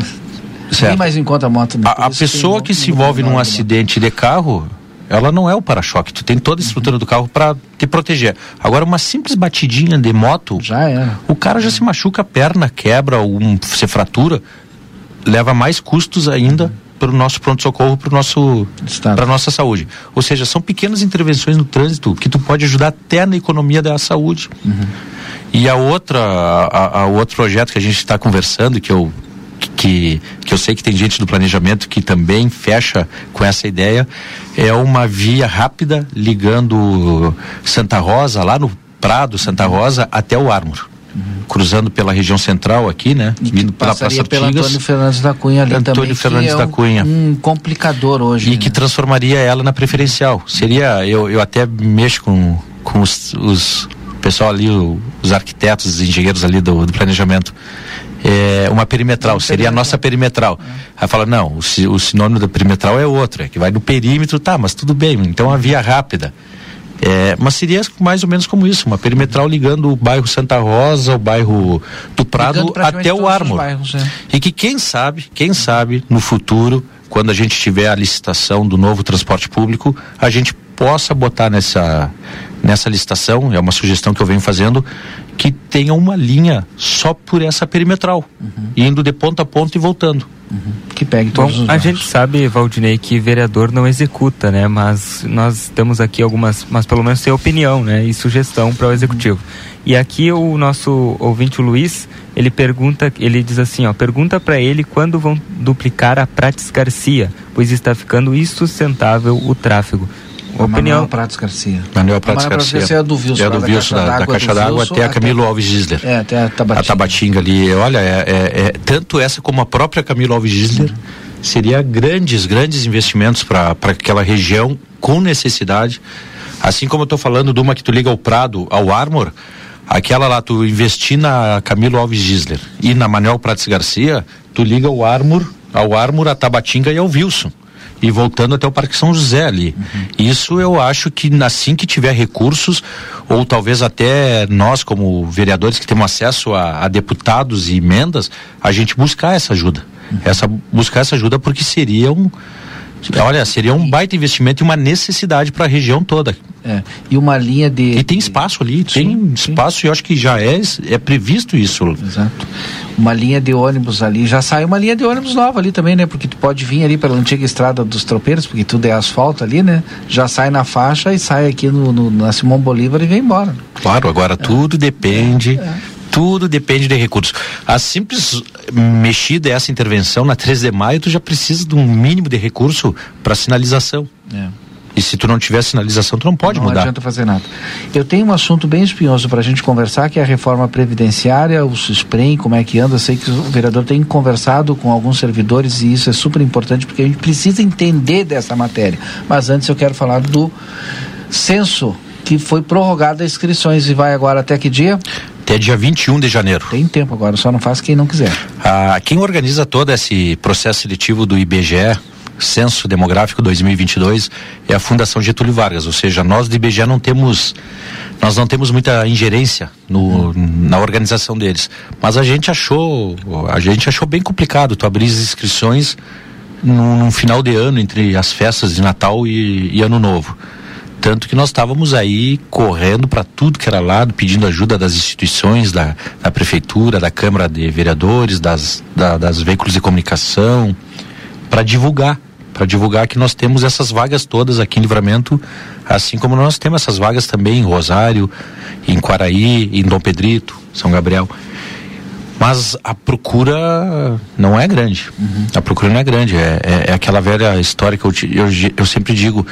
Certo. Mais em conta a moto. né? A, a pessoa um- que se envolve num né? acidente de carro, ela não é o para-choque. Tu tem toda a estrutura do carro para te proteger. Agora, uma simples batidinha de moto, já é. O cara já se machuca a perna, quebra, um, se fratura, leva mais custos ainda para o nosso pronto-socorro, para nosso para nossa saúde. Ou seja, são pequenas intervenções no trânsito que tu pode ajudar até na economia da saúde. E a outra, a, a outro projeto que a gente está conversando, que eu que, que eu sei que tem gente do planejamento que também fecha com essa ideia, é uma via rápida ligando Santa Rosa, lá no Prado, Santa Rosa, até o Ármor. Cruzando pela região central aqui, né? Vindo pela Praça Artigas. Antônio Fernandes da Cunha ali Antônio também. Fernandes é da um- Cunha. Um complicador hoje. E que transformaria ela na preferencial. Seria, eu, eu até mexo com, com os, os pessoal ali, os arquitetos, os engenheiros ali do, do planejamento. É, uma perimetral, seria a nossa perimetral. Aí fala, não, o, o sinônimo da perimetral é outro, é que vai no perímetro, tá, mas tudo bem, então a via rápida. É, mas seria mais ou menos como isso, uma perimetral ligando o bairro Santa Rosa, o bairro do Prado até o Ármor. Bairros, é. E que quem sabe, quem sabe no futuro, quando a gente tiver a licitação do novo transporte público, a gente possa botar nessa nessa licitação, é uma sugestão que eu venho fazendo, que tenha uma linha só por essa perimetral, indo de ponta a ponta e voltando. Que pegue Bom, todos os a bairros. gente sabe, Valdinei, que vereador não executa, né? Mas nós temos aqui algumas, mas pelo menos tem opinião, né? E sugestão para o executivo. E aqui o nosso ouvinte, o Luiz, ele pergunta, ele diz assim, ó, pergunta para ele quando vão duplicar a Prates Garcia, pois está ficando insustentável o tráfego. Opinião. Manuel Pratos Garcia. Manuel Prates A Manuel Pratos Garcia. é a do Wilson, É do da Caixa da, da d'Água Caixa d'Água até a até- Camilo Alves Gisler. É, até a Tabatinga. A Tabatinga ali, olha, é, é- é- tanto essa como a própria Camilo Alves Gisler seria grandes, grandes investimentos para aquela região com necessidade. Assim como eu estou falando de uma que tu liga ao Prado, ao Armor, aquela lá, tu investir na Camilo Alves Gisler e na Manuel Prates Garcia, tu liga ao Armor, ao Armor, a Tabatinga e ao Wilson. E voltando até o Parque São José ali. Isso eu acho que assim que tiver recursos, ou talvez até nós, como vereadores que temos acesso a, a deputados e emendas, a gente buscar essa ajuda. Essa, buscar essa ajuda porque seria um. Olha, seria um baita investimento e uma necessidade para a região toda. É, e uma linha de. E tem espaço ali, tem espaço e eu acho que já é, é previsto isso. Exato. Uma linha de ônibus ali. Já sai uma linha de ônibus nova ali também, né? Porque tu pode vir ali pela antiga estrada dos tropeiros, porque tudo é asfalto ali, né? Já sai na faixa e sai aqui no, no- na Simão Bolívar e vem embora. Claro, agora tudo depende. Tudo depende de recursos. A simples mexida, essa intervenção na 3 de maio, tu já precisa de um mínimo de recurso para sinalização. É. E se tu não tiver sinalização, tu não pode não mudar. adianta fazer nada. Eu tenho um assunto bem espinhoso para a gente conversar, que é a reforma previdenciária, o SUSPREM, como é que anda. Eu sei que o vereador tem conversado com alguns servidores e isso é super importante porque a gente precisa entender dessa matéria. Mas antes eu quero falar do censo, que foi prorrogada as inscrições e vai agora até que dia? Até dia 21 de janeiro. Tem tempo agora, só não faz quem não quiser. Ah, quem organiza todo esse processo seletivo do IBGE, Censo Demográfico 2022, é a Fundação Getúlio Vargas. Ou seja, nós do IBGE não temos, nós não temos muita ingerência no, na organização deles. Mas a gente achou, a gente achou bem complicado tu abrir as inscrições no, no final de ano entre as festas de Natal e, e Ano Novo. Tanto que nós estávamos aí correndo para tudo que era lado, pedindo ajuda das instituições, da, da prefeitura, da Câmara de Vereadores, das, da- das veículos de comunicação, para divulgar, para divulgar que nós temos essas vagas todas aqui em Livramento, assim como nós temos essas vagas também em Rosário, em Quaraí, em Dom Pedrito, São Gabriel. Mas a procura não é grande. A procura não é grande. É, é, é aquela velha história que eu, eu, eu sempre digo: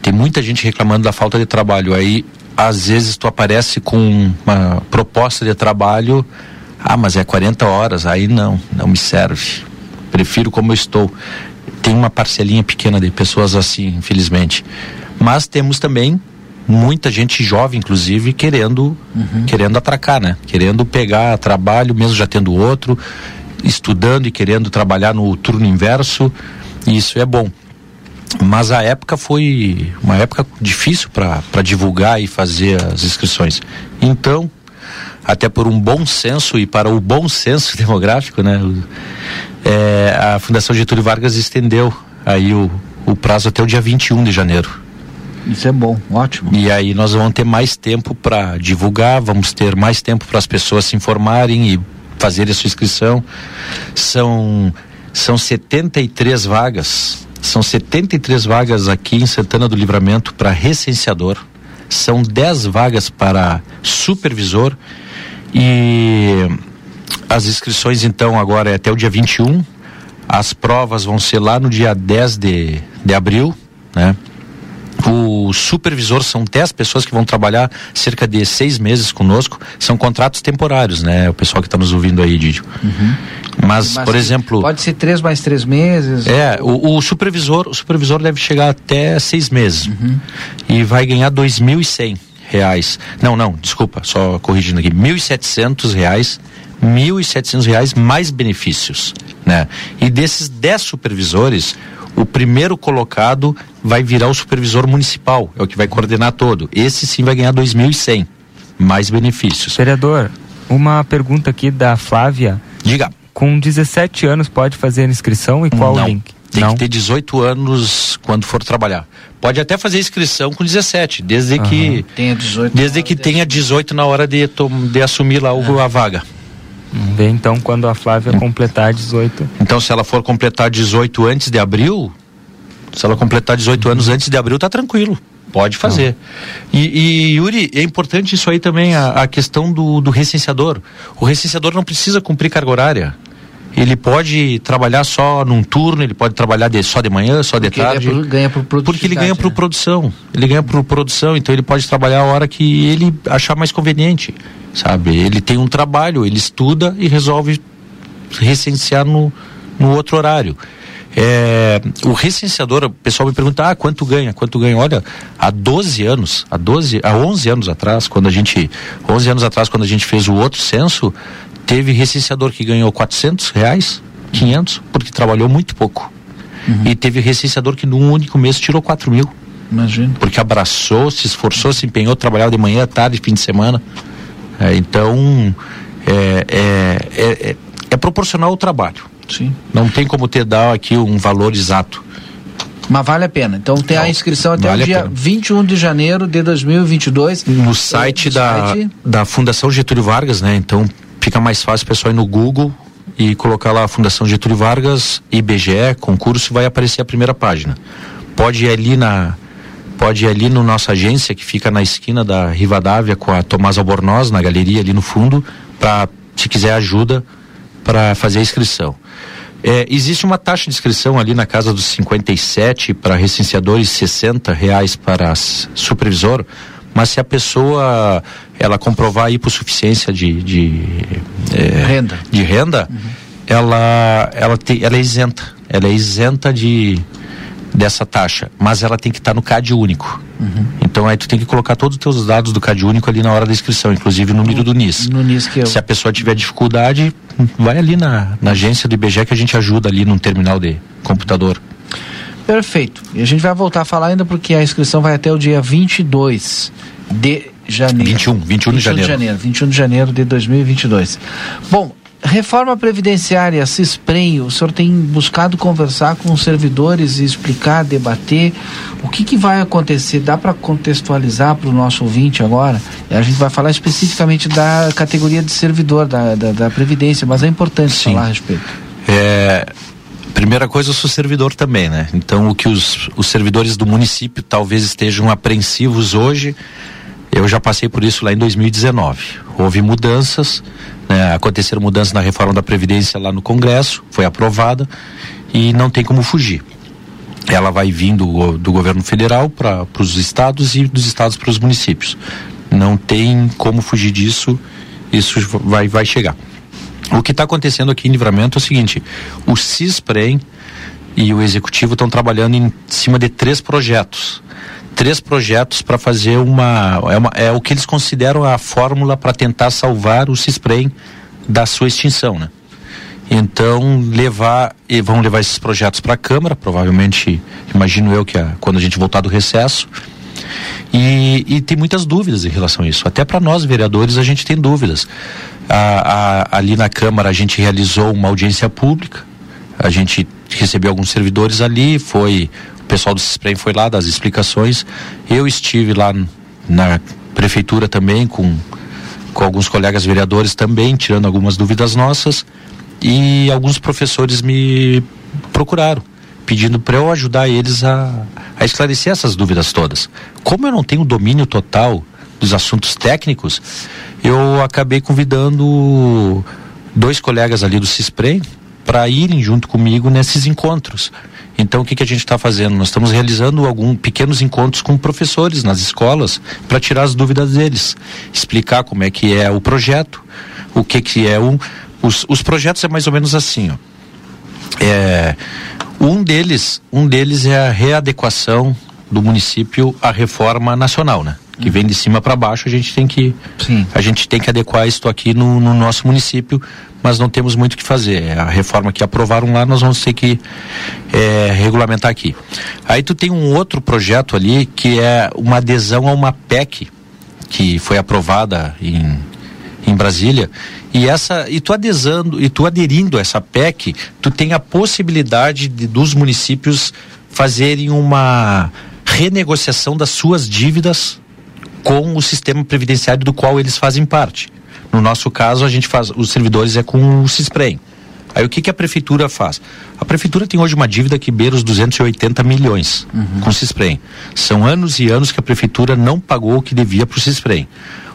tem muita gente reclamando da falta de trabalho. Aí, às vezes, tu aparece com uma proposta de trabalho. Ah, mas é 40 horas. Aí não, não me serve. Prefiro como eu estou. Tem uma parcelinha pequena de pessoas assim, infelizmente. Mas temos também muita gente jovem, inclusive, querendo querendo atracar, né? Querendo pegar trabalho, mesmo já tendo outro, estudando e querendo trabalhar no turno inverso. E isso é bom. Mas a época foi uma época difícil para divulgar e fazer as inscrições. Então, até por um bom senso e para o bom senso demográfico, né? é, a Fundação Getúlio Vargas estendeu aí o, o prazo até o dia 21 de janeiro. Isso é bom, ótimo. E aí nós vamos ter mais tempo para divulgar, vamos ter mais tempo para as pessoas se informarem e fazerem a sua inscrição. São são 73 vagas. São 73 vagas aqui em Santana do Livramento para recenseador. São 10 vagas para supervisor e as inscrições então agora é até o dia 21. As provas vão ser lá no dia 10 de, de abril, né? O supervisor são 10 pessoas que vão trabalhar cerca de seis meses conosco. São contratos temporários, né? O pessoal que está nos ouvindo aí, Didio. Mas, por que exemplo. Pode ser três mais três meses. É, o, o supervisor, o supervisor deve chegar até seis meses e vai ganhar dois mil e cem reais. Não, não, desculpa, só corrigindo aqui, mil e setecentos reais, mil e setecentos reais mais benefícios, né? E desses dez supervisores, O primeiro colocado vai virar o supervisor municipal, é o que vai coordenar todo. Esse sim vai ganhar 2.100, mais benefícios. Vereador, uma pergunta aqui da Flávia. Diga. Com 17 anos pode fazer a inscrição e qual Não. o link? Tem Não. que ter 18 anos quando for trabalhar. Pode até fazer inscrição com 17, desde que Tenha 18. desde que tenha 18 na hora de, de assumir lá o- a vaga. Vamos ver então quando a Flávia completar 18. Então, se ela for completar 18 antes de abril, se ela completar 18 anos antes de abril, tá tranquilo. Pode fazer. E, e, Yuri, é importante isso aí também, a, a questão do, do recenseador. O recenseador não precisa cumprir carga horária. Ele pode trabalhar só num turno, ele pode trabalhar de- só de manhã, só de Porque ele é tarde. pro- ganha por produtividade. Porque ele ganha por né? produção. Ele ganha por produção, então ele pode trabalhar a hora que ele achar mais conveniente, sabe? Ele tem um trabalho, ele estuda e resolve recensear no, no outro horário. É, o recenseador, o pessoal me pergunta, ah, quanto ganha, quanto ganha? Olha, há 12 anos, há 12, há 11 anos atrás, quando a gente, 11 anos atrás, quando a gente fez o outro censo, teve recenseador que ganhou 400 reais, 500, porque trabalhou muito pouco. E teve recenseador que num único mês tirou 4 mil. Imagina. Porque abraçou, se esforçou, se empenhou, trabalhava de manhã, tarde, fim de semana. É, então, é, é, é, é- é proporcional ao trabalho. Sim. Não tem como te dar aqui um valor exato. Mas vale a pena. Então tem a inscrição até vale o dia pena. 21 de janeiro de 2022. No site, no da, site. da Fundação Getúlio Vargas, né? Então fica mais fácil o pessoal ir no Google e colocar lá Fundação Getúlio Vargas, IBGE, concurso, vai aparecer a primeira página. Pode ir ali na. Pode ir ali na nossa agência, que fica na esquina da Rivadavia com a Tomás Albornoz, na galeria ali no fundo, para, se quiser ajuda, para fazer a inscrição. É, existe uma taxa de inscrição ali na casa dos 57 para recenseadores, 60 reais para supervisor, mas se a pessoa ela comprovar a hipossuficiência de, de é, Renda. de renda, ela ela, te, ela é isenta, ela é isenta de dessa taxa, mas ela tem que estar no CAD único. Então aí tu tem que colocar todos os teus dados do CAD único ali na hora da inscrição, inclusive o número do NIS. No NIS que eu... Se a pessoa tiver dificuldade, vai ali na, na agência do IBGE que a gente ajuda ali num terminal de computador. Perfeito. E a gente vai voltar a falar ainda porque a inscrição vai até o dia 22 de janeiro. 21, 21 de janeiro. 21 de janeiro de 2022. Bom, reforma previdenciária, CISPREM, o senhor tem buscado conversar com os servidores e explicar, debater o que, que vai acontecer. Dá para contextualizar para o nosso ouvinte agora? A gente vai falar especificamente da categoria de servidor, da, da, da Previdência, mas é importante falar a respeito. É, primeira coisa, eu sou servidor também, né? Então, o que os, os servidores do município talvez estejam apreensivos hoje, eu já passei por isso lá em 2019. Houve mudanças, né? aconteceram mudanças na reforma da Previdência lá no Congresso, foi aprovada e não tem como fugir. Ela vai vindo do, governo federal para os estados e dos estados para os municípios. Não tem como fugir disso, isso vai, vai chegar. O que está acontecendo aqui em Livramento é o seguinte: o CISPREM e o executivo estão trabalhando em cima de três projetos. Três projetos para fazer uma é, uma. é o que eles consideram a fórmula para tentar salvar o CISPREM da sua extinção, né? Então, levar. E vão levar esses projetos para a Câmara, provavelmente, imagino eu que a, quando a gente voltar do recesso. E, e tem muitas dúvidas em relação a isso. Até para nós, vereadores, a gente tem dúvidas. A- a- ali na Câmara a gente realizou uma audiência pública, a gente recebeu alguns servidores ali, foi. O pessoal do CISPREM foi lá das explicações. Eu estive lá na prefeitura também com, com alguns colegas vereadores também, tirando algumas dúvidas nossas. E alguns professores me procuraram, pedindo para eu ajudar eles a, a esclarecer essas dúvidas todas. Como eu não tenho domínio total dos assuntos técnicos, eu acabei convidando dois colegas ali do CISPREM para irem junto comigo nesses encontros. Então, o que, que a gente está fazendo? Nós estamos realizando alguns pequenos encontros com professores nas escolas para tirar as dúvidas deles, explicar como é que é o projeto, o que, que é um. Os, os projetos é mais ou menos assim, ó. É, um deles, um deles é a readequação do município à reforma nacional, né? que vem de cima para baixo, a gente tem que Sim. a gente tem que adequar isso aqui no, no nosso município, mas não temos muito o que fazer. A reforma que aprovaram lá, nós vamos ter que é, regulamentar aqui. Aí tu tem um outro projeto ali que é uma adesão a uma PEC que foi aprovada em, em Brasília e essa e tu adesando e tu aderindo a essa PEC, tu tem a possibilidade de, dos municípios fazerem uma renegociação das suas dívidas com o sistema previdenciário do qual eles fazem parte. No nosso caso, a gente faz, os servidores é com o Cisprem. Aí o que, que a prefeitura faz? A prefeitura tem hoje uma dívida que beira os 280 milhões com o Cisprem. São anos e anos que a prefeitura não pagou o que devia para o Cisprem.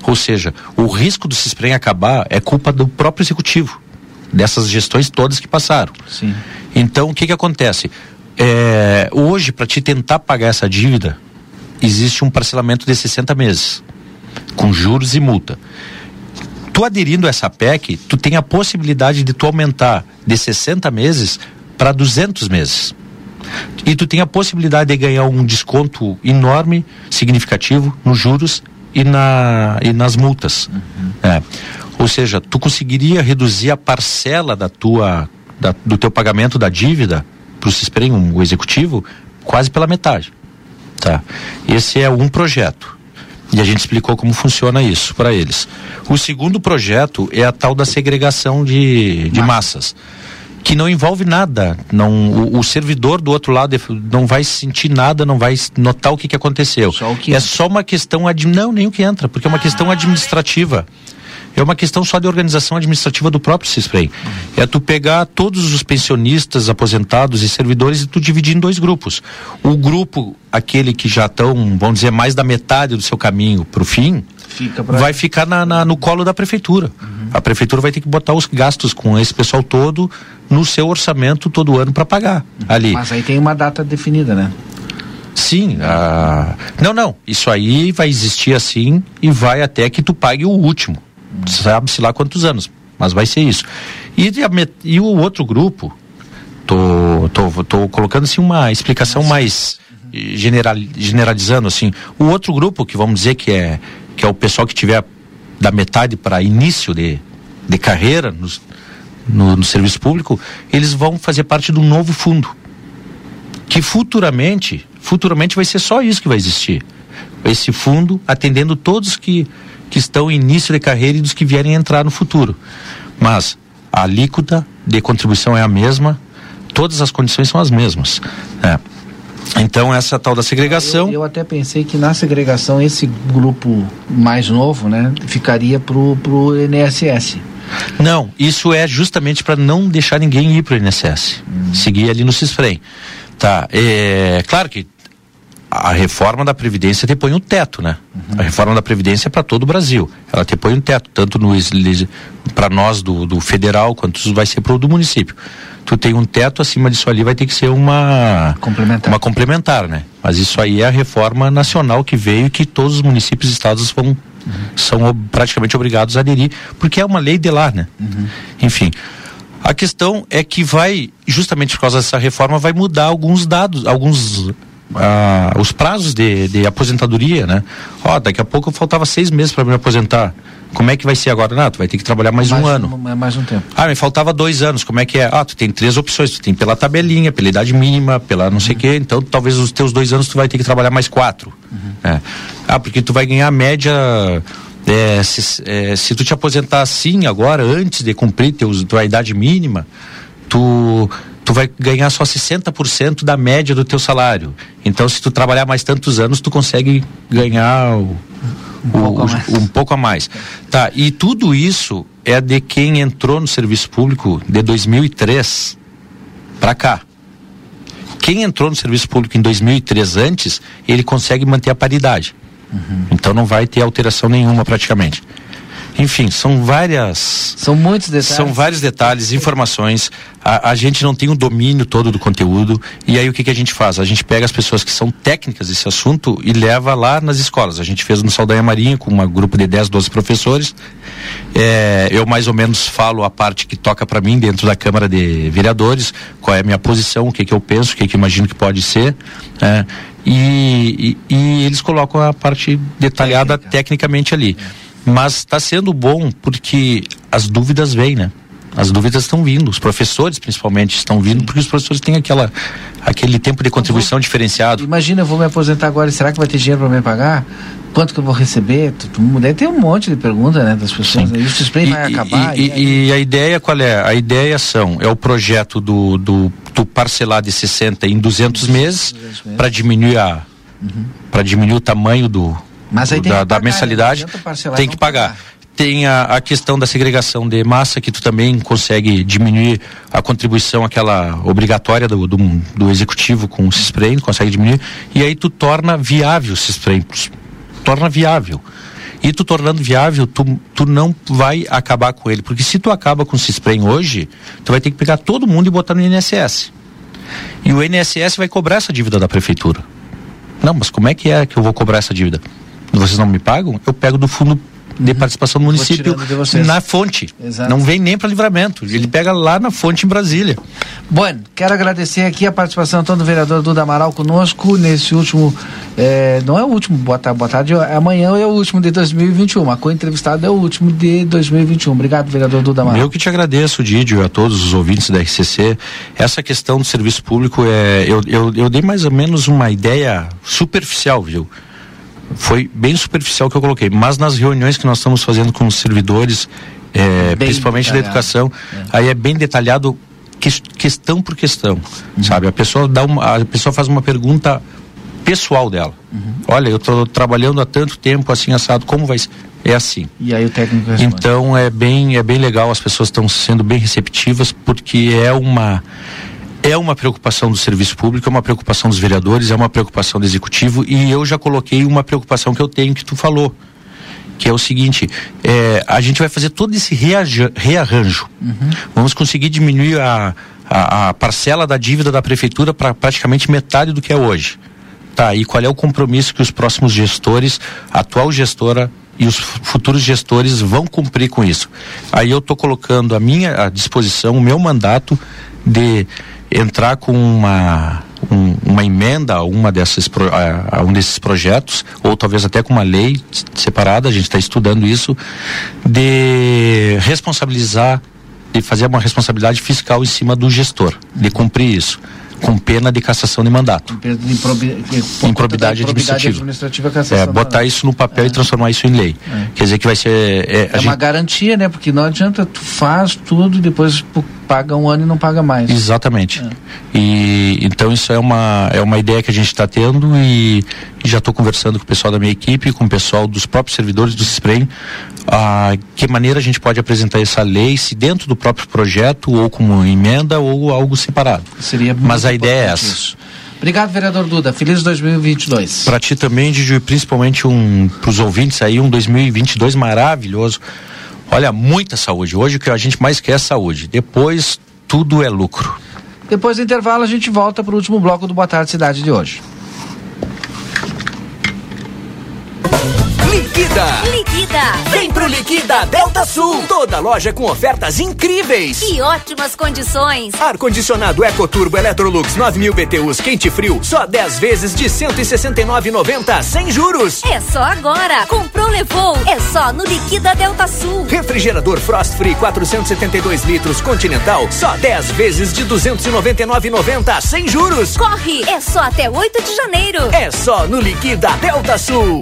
Ou seja, o risco do Cisprem acabar é culpa do próprio executivo, dessas gestões todas que passaram. Sim. Então, o que que acontece? É, hoje, para te tentar pagar essa dívida, existe um parcelamento de 60 meses, com juros e multa. Tu aderindo a essa PEC, tu tem a possibilidade de tu aumentar de 60 meses para 200 meses. E tu tem a possibilidade de ganhar um desconto enorme, significativo, nos juros e, na, e nas multas. É. Ou seja, tu conseguiria reduzir a parcela da tua, da, do teu pagamento da dívida para o Cisprem, o executivo, quase pela metade. Tá? Esse é um projeto. E a gente explicou como funciona isso para eles. O segundo projeto é a tal da segregação de, de massas que não envolve nada. Não, o, o servidor do outro lado não vai sentir nada, não vai notar o que, que aconteceu. é só uma questão ad, não nem o que entra, porque é uma questão administrativa. É uma questão só de organização administrativa do próprio Cisprem. É tu pegar todos os pensionistas, aposentados e servidores e tu dividir em dois grupos. O grupo, aquele que já estão, vamos dizer, mais da metade do seu caminho para o fim, Fica pra... vai ficar na, na, no colo da prefeitura. A prefeitura vai ter que botar os gastos com esse pessoal todo no seu orçamento todo ano para pagar ali. Mas aí tem uma data definida, né? Sim, ah, não, não. Isso aí vai existir assim e vai até que tu pague o último. Sabe-se lá quantos anos, mas vai ser isso. E, e o outro grupo, tô, tô, tô colocando assim uma explicação mais general, generalizando assim. O outro grupo que vamos dizer que é que é o pessoal que tiver da metade para início de, de carreira nos, no, no serviço público, eles vão fazer parte de um novo fundo que futuramente, futuramente vai ser só isso que vai existir. Esse fundo atendendo todos que, que estão em início de carreira e dos que vierem entrar no futuro. Mas a alíquota de contribuição é a mesma, todas as condições são as mesmas. É. Então essa tal da segregação. Eu, eu, até pensei que na segregação esse grupo mais novo, né, ficaria pro pro INSS. Não, isso é justamente para não deixar ninguém ir pro INSS. Hum. Seguir ali no Cisfrem. Tá, é claro que a reforma da Previdência te põe um teto, né? Uhum. A reforma da Previdência é para todo o Brasil. Ela te põe um teto, tanto para nós do, do federal, quanto vai ser para o do município. Tu tem um teto, acima disso ali vai ter que ser uma complementar. uma complementar, né? Mas isso aí é a reforma nacional que veio e que todos os municípios e estados vão uhum. são praticamente obrigados a aderir, porque é uma lei de lá, né? Uhum. Enfim, a questão é que vai, justamente por causa dessa reforma, vai mudar alguns dados, alguns ah, os prazos de, de aposentadoria, né? Ó, daqui a pouco faltava seis meses para me aposentar. Como é que vai ser agora? Não, tu vai ter que trabalhar mais, mais um ano. Um, mais um tempo. Ah, me faltava dois anos. Como é que é? Ah, tu tem três opções. Tu tem pela tabelinha, pela idade mínima, pela não uhum. sei o quê. Então, talvez os teus dois anos tu vai ter que trabalhar mais quatro. Uhum. É. Ah, porque tu vai ganhar a média. É, se, é, se tu te aposentar assim agora, antes de cumprir teus, tua idade mínima, tu tu vai ganhar só 60% da média do teu salário. Então, se tu trabalhar mais tantos anos, tu consegue ganhar o, um, pouco o, um, pouco a mais. Tá, e tudo isso é de quem entrou no serviço público de 2003 para cá. Quem entrou no serviço público em 2003 antes, ele consegue manter a paridade. Uhum. Então não vai ter alteração nenhuma praticamente. Enfim, são várias. São muitos detalhes. São vários detalhes, informações. A, a gente não tem o domínio todo do conteúdo. E aí o que, que a gente faz? A gente pega as pessoas que são técnicas desse assunto e leva lá nas escolas. A gente fez no Saldanha Marinho com um grupo de 10, 12 professores. É, eu mais ou menos falo a parte que toca para mim dentro da Câmara de Vereadores, qual é a minha posição, o que, que eu penso, o que, que eu imagino que pode ser. É, e, e, e, eles colocam a parte detalhada Técnica. tecnicamente ali. Mas está sendo bom porque as dúvidas vêm, né? As dúvidas estão vindo, os professores principalmente estão vindo, porque os professores têm aquela, aquele tempo de contribuição vou, diferenciado. Imagina, eu vou me aposentar agora, será que vai ter dinheiro para me pagar? Quanto que eu vou receber? Deve ter um monte de perguntas né, das pessoas. Sim. Isso spray vai acabar. E, e, e, a ideia qual é? A ideia são, é o projeto do, do, do parcelar de 60 em 200 meses, meses. para diminuir a. Uhum. para diminuir o tamanho do, mas aí da, pagar, da, mensalidade tem que pagar. pagar. Tem a, a, questão da segregação de massa, que tu também consegue diminuir a contribuição, aquela obrigatória do, do, do executivo com o CISPREM, consegue diminuir, e aí tu torna viável o CISPREM, torna viável. E tu tornando viável, tu, tu não vai acabar com ele, porque se tu acaba com o CISPREM hoje, tu vai ter que pegar todo mundo e botar no INSS. E o INSS vai cobrar essa dívida da prefeitura. Não, mas como é que é que eu vou cobrar essa dívida? Vocês não me pagam, eu pego do fundo de uhum. participação do município na fonte. Exato. Não vem nem para livramento. Sim. Ele pega lá na fonte em Brasília. Bom, quero agradecer aqui a participação então, do vereador Duda Amaral conosco nesse último. É, não é o último, boa tarde, boa tarde, amanhã é o último de 2021. A co-entrevistada é o último de 2021. Obrigado, vereador Duda Amaral. Eu que te agradeço, Didio, a todos os ouvintes da RCC. Essa questão do serviço público, é, eu, eu, eu dei mais ou menos uma ideia superficial, viu? Foi bem superficial que eu coloquei, mas nas reuniões que nós estamos fazendo com os servidores, é, principalmente detalhado. da educação, é. aí é bem detalhado que, questão por questão, uhum. sabe? A pessoa dá uma, a pessoa faz uma pergunta pessoal dela. Uhum. Olha, eu estou trabalhando há tanto tempo assim assado, como vai ser? É assim. E aí o técnico responde. Então é bem é bem legal, as pessoas estão sendo bem receptivas porque é uma é uma preocupação do serviço público, é uma preocupação dos vereadores, é uma preocupação do executivo e eu já coloquei uma preocupação que eu tenho que tu falou, que é o seguinte: é, a gente vai fazer todo esse rearranjo. Uhum. Vamos conseguir diminuir a, a, a, parcela da dívida da prefeitura para praticamente metade do que é hoje. Tá, e qual é o compromisso que os próximos gestores, a atual gestora e os futuros gestores vão cumprir com isso? Aí eu estou colocando a minha à disposição, o meu mandato de entrar com uma, um, uma emenda a, uma dessas, a, a, um desses projetos, ou talvez até com uma lei separada, a gente está estudando isso, de responsabilizar, de fazer uma responsabilidade fiscal em cima do gestor, de cumprir isso com pena de cassação de mandato. Com pena de improbi improbidade, administrativa. administrativa é, botar isso no papel é. e transformar isso em lei. É. Quer dizer que vai ser. É, é uma gente... garantia, né? Porque não adianta, tu faz tudo e depois paga um ano e não paga mais. Exatamente. É. E então isso é uma, é uma ideia que a gente está tendo e, e já estou conversando com o pessoal da minha equipe, com o pessoal dos próprios servidores do SPREM, a que maneira a gente pode apresentar essa lei, se dentro do próprio projeto, ou como emenda, ou algo separado. Seria Mas a ideia é essa. Isso. Obrigado, vereador Duda. Feliz 2022. Para ti também, Didi, principalmente um, para os ouvintes aí, um 2022 maravilhoso. Olha, muita saúde. Hoje o que a gente mais quer é saúde. Depois, tudo é lucro. Depois do intervalo, a gente volta para o último bloco do Boa Tarde Cidade de hoje. Thank you. Liquida! Liquida! Vem pro Liquida Delta Sul! Toda loja com ofertas incríveis! E ótimas condições! Ar-condicionado EcoTurbo Electrolux 9000 BTUs quente frio, só 10 vezes de 169,90 sem juros! É só agora! Comprou, levou! É só no Liquida Delta Sul! Refrigerador Frost Free 472 litros Continental, só 10 vezes de 299,90 sem juros! Corre! É só até 8 de janeiro! É só no Liquida Delta Sul!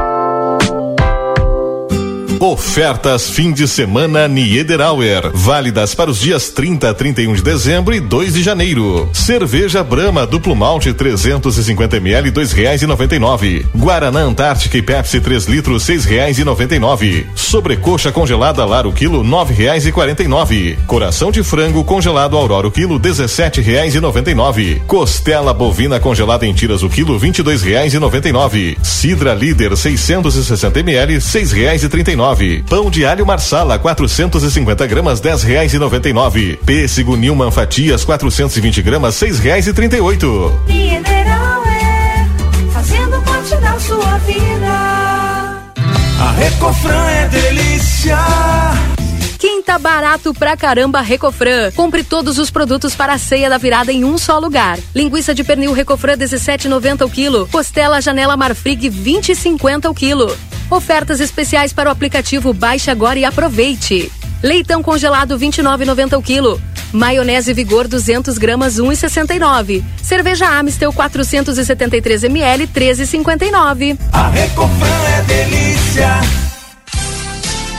Ofertas fim de semana Niederauer, válidas para os dias 30, 31 de dezembro e 2 de janeiro. Cerveja Brama duplo malte 350 ml dois reais e noventa e nove. Guaraná Antártica e Pepsi 3 litros seis reais e noventa e nove. Sobrecoxa congelada Lar o quilo nove reais e quarenta e nove. Coração de frango congelado Aurora o quilo dezessete reais e noventa e nove. Costela bovina congelada em tiras o quilo vinte e dois reais e noventa e nove. Cidra Líder 660 ml seis reais e trinta e nove. Pão de alho Marsala 450 gramas dez reais e noventa e nove. Pêssego Nilman fatias 420 gramas seis reais e trinta e oito. Mineral é fazendo parte da sua vida. A Recofran é delícia. Quinta barato pra caramba Recofran. Compre todos os produtos para a ceia da virada em um só lugar. Linguiça de pernil Recofran 17,90 o quilo. Costela Janela Marfrig 20,50 o quilo. Ofertas especiais para o aplicativo Baixe agora e aproveite. Leitão congelado 29,90 o quilo. Maionese Vigor 200 gramas 1,69. Cerveja Amistel 473 ml 13,59. A Recofran é delícia.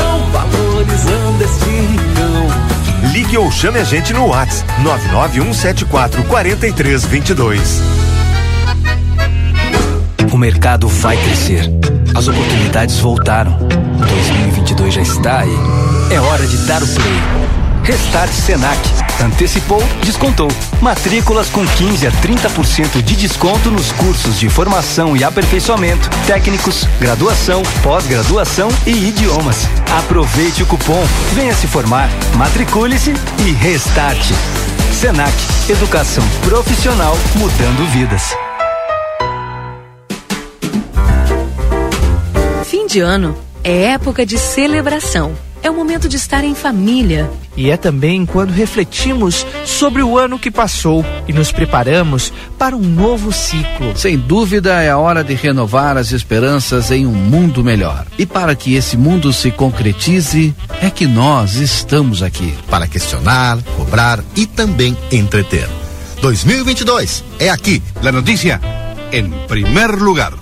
valorizando este rincão. Ligue ou chame a gente no WhatsApp 99174 4322. O mercado vai crescer. As oportunidades voltaram. 2022 já está aí. É hora de dar o play. Restart Senac. Antecipou, descontou. Matrículas com 15 a 30% de desconto nos cursos de formação e aperfeiçoamento, técnicos, graduação, pós-graduação e idiomas. Aproveite o cupom, venha se formar, matricule-se e restarte. Senac, educação profissional mudando vidas. Fim de ano é época de celebração. É o momento de estar em família. E é também quando refletimos sobre o ano que passou e nos preparamos para um novo ciclo. Sem dúvida é a hora de renovar as esperanças em um mundo melhor. E para que esse mundo se concretize, é que nós estamos aqui. Para questionar, cobrar e também entreter. 2022 é aqui. La notícia em primeiro lugar.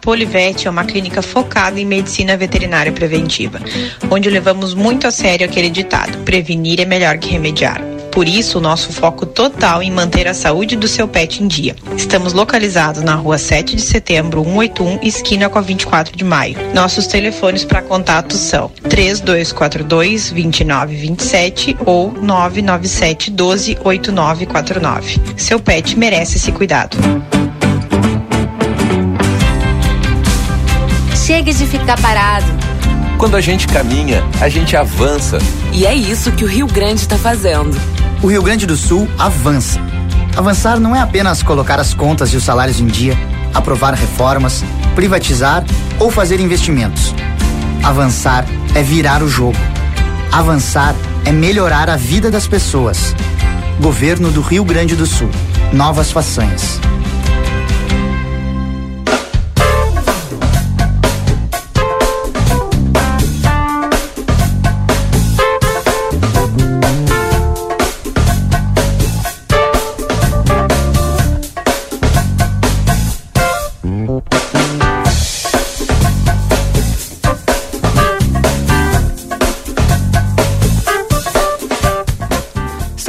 Polivete é uma clínica focada em medicina veterinária preventiva, onde levamos muito a sério aquele ditado: prevenir é melhor que remediar. Por isso, o nosso foco total em manter a saúde do seu pet em dia. Estamos localizados na rua 7 de setembro, 181, esquina com a 24 de maio. Nossos telefones para contato são 3242 2927 ou 997 12 8949. Seu pet merece esse cuidado. Chega de ficar parado. Quando a gente caminha, a gente avança. E é isso que o Rio Grande está fazendo. O Rio Grande do Sul avança. Avançar não é apenas colocar as contas e os salários em dia, aprovar reformas, privatizar ou fazer investimentos. Avançar é virar o jogo. Avançar é melhorar a vida das pessoas. Governo do Rio Grande do Sul. Novas façanhas.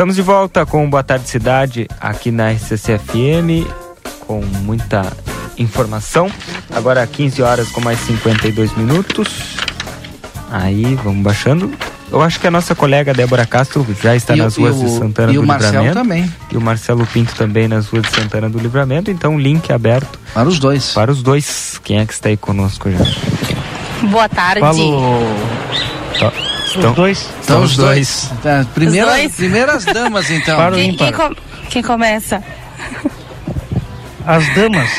Estamos de volta com o Boa Tarde Cidade aqui na RCCFM com muita informação. Agora 15 horas com mais 52 minutos. Aí, vamos baixando. Eu acho que a nossa colega Débora Castro já está E o- nas ruas e de o- Santana e do o Marcelo Livramento. também. E o Marcelo Pinto também nas ruas de Santana do Livramento. Então, link aberto. Para os dois. Para os dois. Quem é que está aí conosco já? Boa tarde. Tá. Estão, dois. Estão os dois. Tá, primeira- Os dois? primeiras damas, então. Para Quem, quem, com- quem começa? As damas.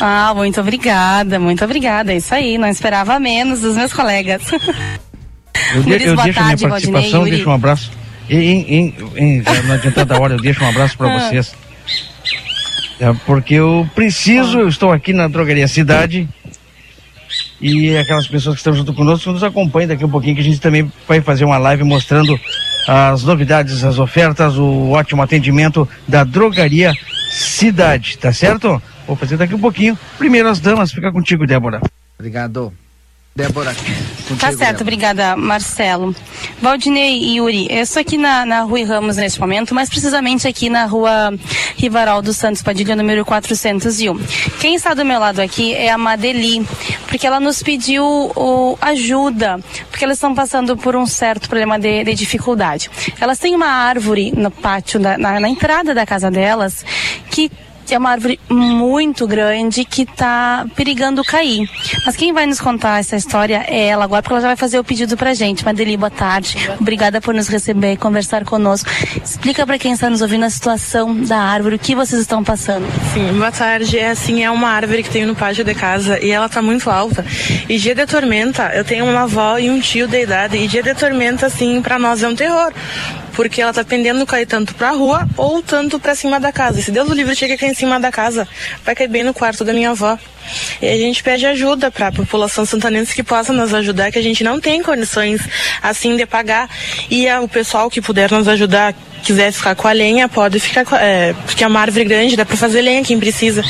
Ah, muito obrigada, muito obrigada. É isso aí, não esperava menos dos meus colegas. Eu, de- Muris, eu boa deixo a minha tarde, participação, Valdinei, deixo um abraço. Em, em, em, já não adiantando a hora, eu deixo um abraço para Ah. vocês. É, porque eu preciso, eu estou aqui na Drogaria Cidade. E aquelas pessoas que estão junto conosco nos acompanham daqui a um pouquinho, que a gente também vai fazer uma live mostrando as novidades, as ofertas, o ótimo atendimento da Drogaria Cidade, tá certo? Vou fazer daqui a um pouquinho. Primeiro as damas, fica contigo, Débora. Obrigado. Débora. Contigo, Tá certo, Débora. obrigada, Marcelo. Valdinei e Yuri, eu estou aqui na, na Rui Ramos neste momento, mais precisamente aqui na rua Rivaral dos Santos Padilha, número 401. Quem está do meu lado aqui é a Madeli, porque ela nos pediu o, ajuda, porque elas estão passando por um certo problema de, de dificuldade. Elas têm uma árvore no pátio, da- na, na entrada da casa delas, que é uma árvore muito grande que está perigando cair. Mas quem vai nos contar essa história é ela agora, porque ela já vai fazer o pedido pra gente. Madeli, boa tarde. Obrigada por nos receber e conversar conosco. Explica para quem está nos ouvindo a situação da árvore, o que vocês estão passando. Sim, boa tarde. É assim, é uma árvore que tem no pátio de casa e ela tá muito alta. E dia de tormenta, eu tenho uma avó e um tio da idade e dia de tormenta assim pra nós é um terror. Porque ela tá pendendo cair tanto pra rua ou tanto pra cima da casa. Se Deus o livre chega cair em cima da casa, vai cair bem no quarto da minha avó. E a gente pede ajuda para a população santanense que possa nos ajudar, que a gente não tem condições assim de pagar. E ah, o pessoal que puder nos ajudar, quiser ficar com a lenha, pode ficar com, é, porque é uma árvore grande, dá para fazer lenha quem precisa.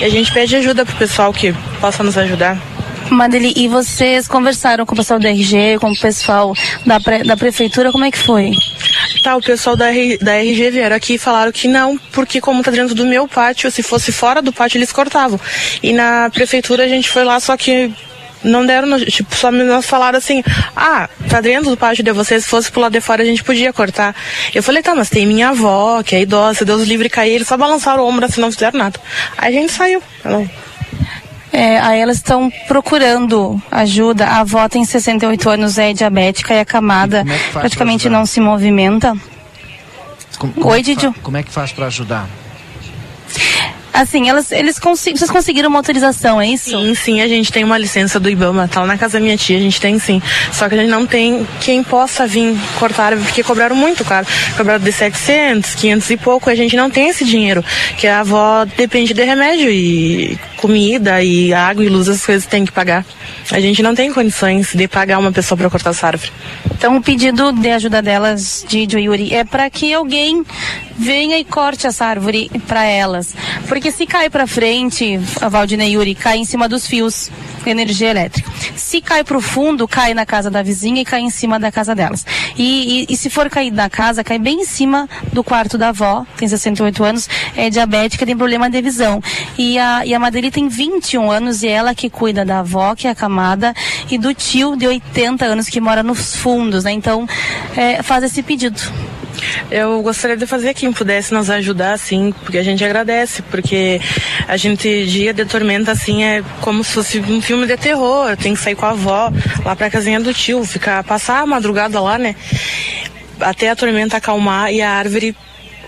E a gente pede ajuda pro pessoal que possa nos ajudar. Madeli, e vocês conversaram com o pessoal da RG, com o pessoal da, pre, da prefeitura, como é que foi? Tá, o pessoal da, R, da RG vieram aqui e falaram que não, porque como tá dentro do meu pátio, se fosse fora do pátio eles cortavam. E na prefeitura a gente foi lá, só que não deram, tipo, só nós falaram assim, ah, tá dentro do pátio de vocês, se fosse pro lado de fora a gente podia cortar. Eu falei, tá, mas tem minha avó, que é idosa, Deus livre cair, eles só balançaram o ombro assim, não fizeram nada. Aí a gente saiu. É, aí elas estão procurando ajuda. A avó tem 68 anos, é diabética e acamada, é praticamente não se movimenta. Como, Oi, é Didio. Como é que faz para ajudar? Assim, elas, eles consi- vocês conseguiram uma autorização, é isso? Sim, sim, a gente tem uma licença do IBAMA, tá lá na casa da minha tia, a gente tem sim. Só que a gente não tem quem possa vir cortar a árvore, porque cobraram muito caro. Cobraram de 700, 500 e pouco, a gente não tem esse dinheiro, que a avó depende de remédio e comida e água e luz, as coisas tem que pagar. A gente não tem condições de pagar uma pessoa para cortar essa árvore. Então, o pedido de ajuda delas, Didio e Yuri, é para que alguém venha e corte essa árvore para elas. Porque se cai para frente, a Valdina e Yuri, cai em cima dos fios de energia elétrica. Se cai para o fundo, cai na casa da vizinha e cai em cima da casa delas. E, e- e se for cair na casa, cai bem em cima do quarto da avó, tem 68 anos, é diabética, tem problema de visão. E a, e a Madeli tem 21 anos e é ela que cuida da avó, que é acamada, e do tio de 80 anos que mora nos fundos, né? Então, é, faz esse pedido. Eu gostaria de fazer quem pudesse nos ajudar, assim, porque a gente agradece, porque a gente, dia de tormenta, assim, é como se fosse um filme de terror. Tem que sair com a avó lá pra casinha do tio, ficar, passar a madrugada lá, né? Até a tormenta acalmar e a árvore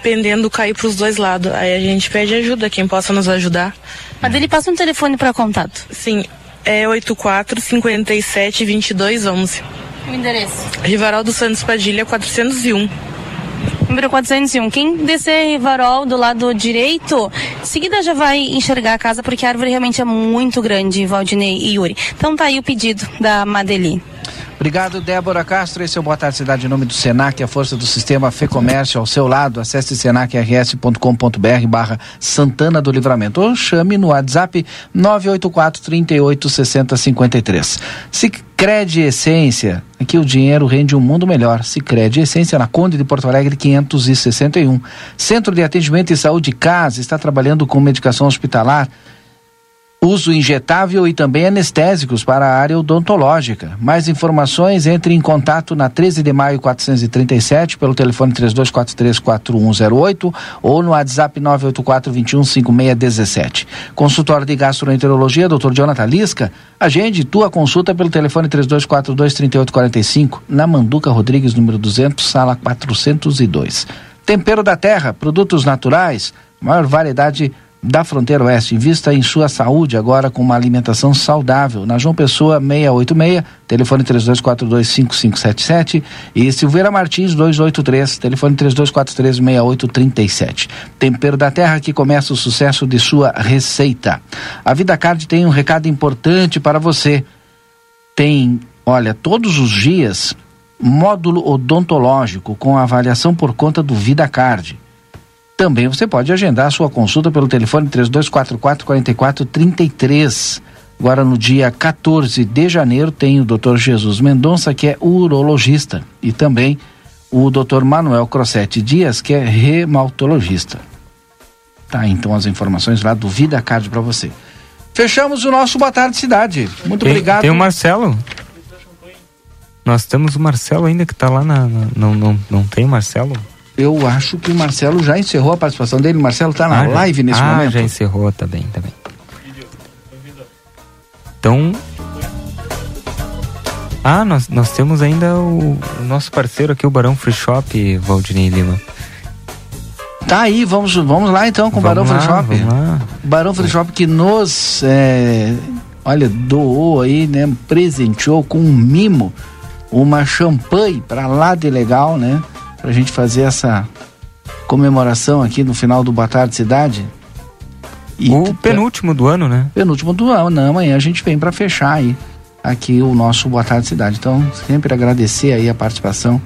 pendendo cair pros dois lados. Aí a gente pede ajuda, quem possa nos ajudar. Madeli, passa um telefone para contato. Sim, é 84 57 22 11. O endereço? Rivaraldo Santos Padilha 401. Número 401. Quem descer Rivarol do lado direito, em seguida já vai enxergar a casa, porque a árvore realmente é muito grande, Valdinei e Yuri. Então tá aí o pedido da Madeli. Obrigado, Débora Castro. Esse é o Boa Tarde Cidade em nome do Senac, a força do sistema Fê Comércio ao seu lado. Acesse senacrs.com.br barra Santana do Livramento ou chame no WhatsApp 984 38 60 53. Sicredi Essência, aqui o dinheiro rende um mundo melhor. Sicredi Essência na Conde de Porto Alegre 561. Centro de Atendimento e Saúde Casa está trabalhando com medicação hospitalar uso injetável e também anestésicos para a área odontológica. Mais informações, entre em contato na 13 de maio 437 pelo telefone 32434108 ou no WhatsApp 984215617. Consultório de gastroenterologia, Dr. Jonathan Lisca, agende tua consulta pelo telefone 32423845 na Manduca Rodrigues, número 200, sala 402. Tempero da Terra, produtos naturais, maior variedade da Fronteira Oeste. Invista em sua saúde agora com uma alimentação saudável. Na João Pessoa 686, telefone 32425577 e Silveira Martins 283, telefone 32436837. Tempero da Terra que começa o sucesso de sua receita. A Vida Card tem um recado importante para você. Tem, olha, todos os dias módulo odontológico com avaliação por conta do Vida Card. Também você pode agendar sua consulta pelo telefone 3244 4433. Agora no dia 14 de janeiro tem o Dr. Jesus Mendonça, que é urologista, e também o Dr. Manuel Crossetti Dias, que é reumatologista. Tá, então as informações lá do Vida Card para você. Fechamos o nosso Boa Tarde Cidade. Muito Tem- obrigado. Tem o Marcelo. Nós temos o Marcelo ainda que tá lá na. na- não, não, não tem o Marcelo? Eu acho que o Marcelo já encerrou a participação dele. O Marcelo está na Ah, live nesse ah, momento. já encerrou, tá bem, tá bem. Então. Ah, nós, nós temos ainda o, o nosso parceiro aqui, o Barão Free Shop, Valdinei Lima. Tá aí, vamos, vamos lá então com o Barão Vamos Free lá, Shop. vamos lá. Barão Free Shop que nos, é, olha, doou aí, né, presenteou com um mimo, uma champanhe para lá de legal, né, pra gente fazer essa comemoração aqui no final do Boa Tarde Cidade. E o penúltimo do ano, né? Penúltimo do ano, não, amanhã a gente vem para fechar aí aqui o nosso Boa Tarde Cidade. Então, sempre agradecer aí a participação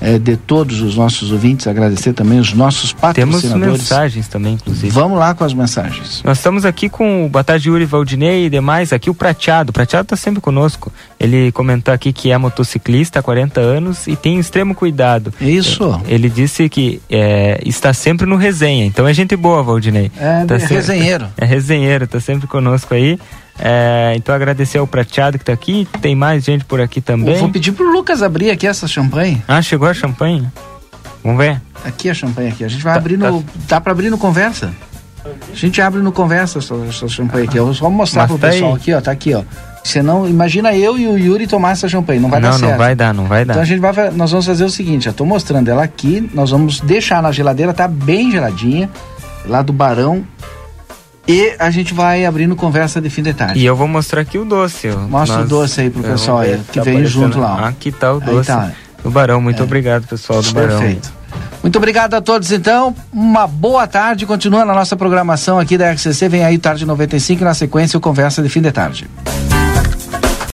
eh, de todos os nossos ouvintes, agradecer também os nossos Temos patrocinadores. mensagens também, inclusive. Vamos lá com as mensagens. Nós estamos aqui com o Boa tarde, Yuri Valdinei e demais. Aqui o Prateado. O Prateado está sempre conosco. Ele comentou aqui que é motociclista há 40 anos e tem extremo cuidado. Isso. Ele disse que é, está sempre no resenha. Então é gente boa, Valdinei. É, Tá é sempre- resenheiro. É resenheiro, tá sempre conosco aí. É, então agradecer ao Prateado que tá aqui. Tem mais gente por aqui também. Eu vou pedir pro Lucas abrir aqui essa champanhe. Ah, chegou a champanhe? Vamos ver. Aqui a champanhe aqui. A gente vai abrir no. Dá pra abrir no conversa? A gente abre no conversa essa, essa champanhe aqui. Eu vou só mostrar pro tá pessoal aí. aqui, ó. Tá aqui, ó. Você não. Imagina eu e o Yuri tomar essa champanhe. Não vai não, dar certo. não vai dar, não vai dar. Então a gente vai, nós vamos fazer o seguinte, eu tô mostrando ela aqui, nós vamos deixar na geladeira, tá bem geladinha, lá do Barão. E a gente vai abrindo conversa de fim de tarde. E eu vou mostrar aqui o doce. Mostra o doce aí pro Vamos pessoal aí, ver, que tá vem junto lá. Aqui tá o doce tá. do Barão. Muito É. obrigado, pessoal do Barão. Perfeito. Muito obrigado a todos, então. Uma boa tarde. Continua na nossa programação aqui da RCC. Vem aí, tarde 95, e na sequência, o Conversa de Fim de Tarde.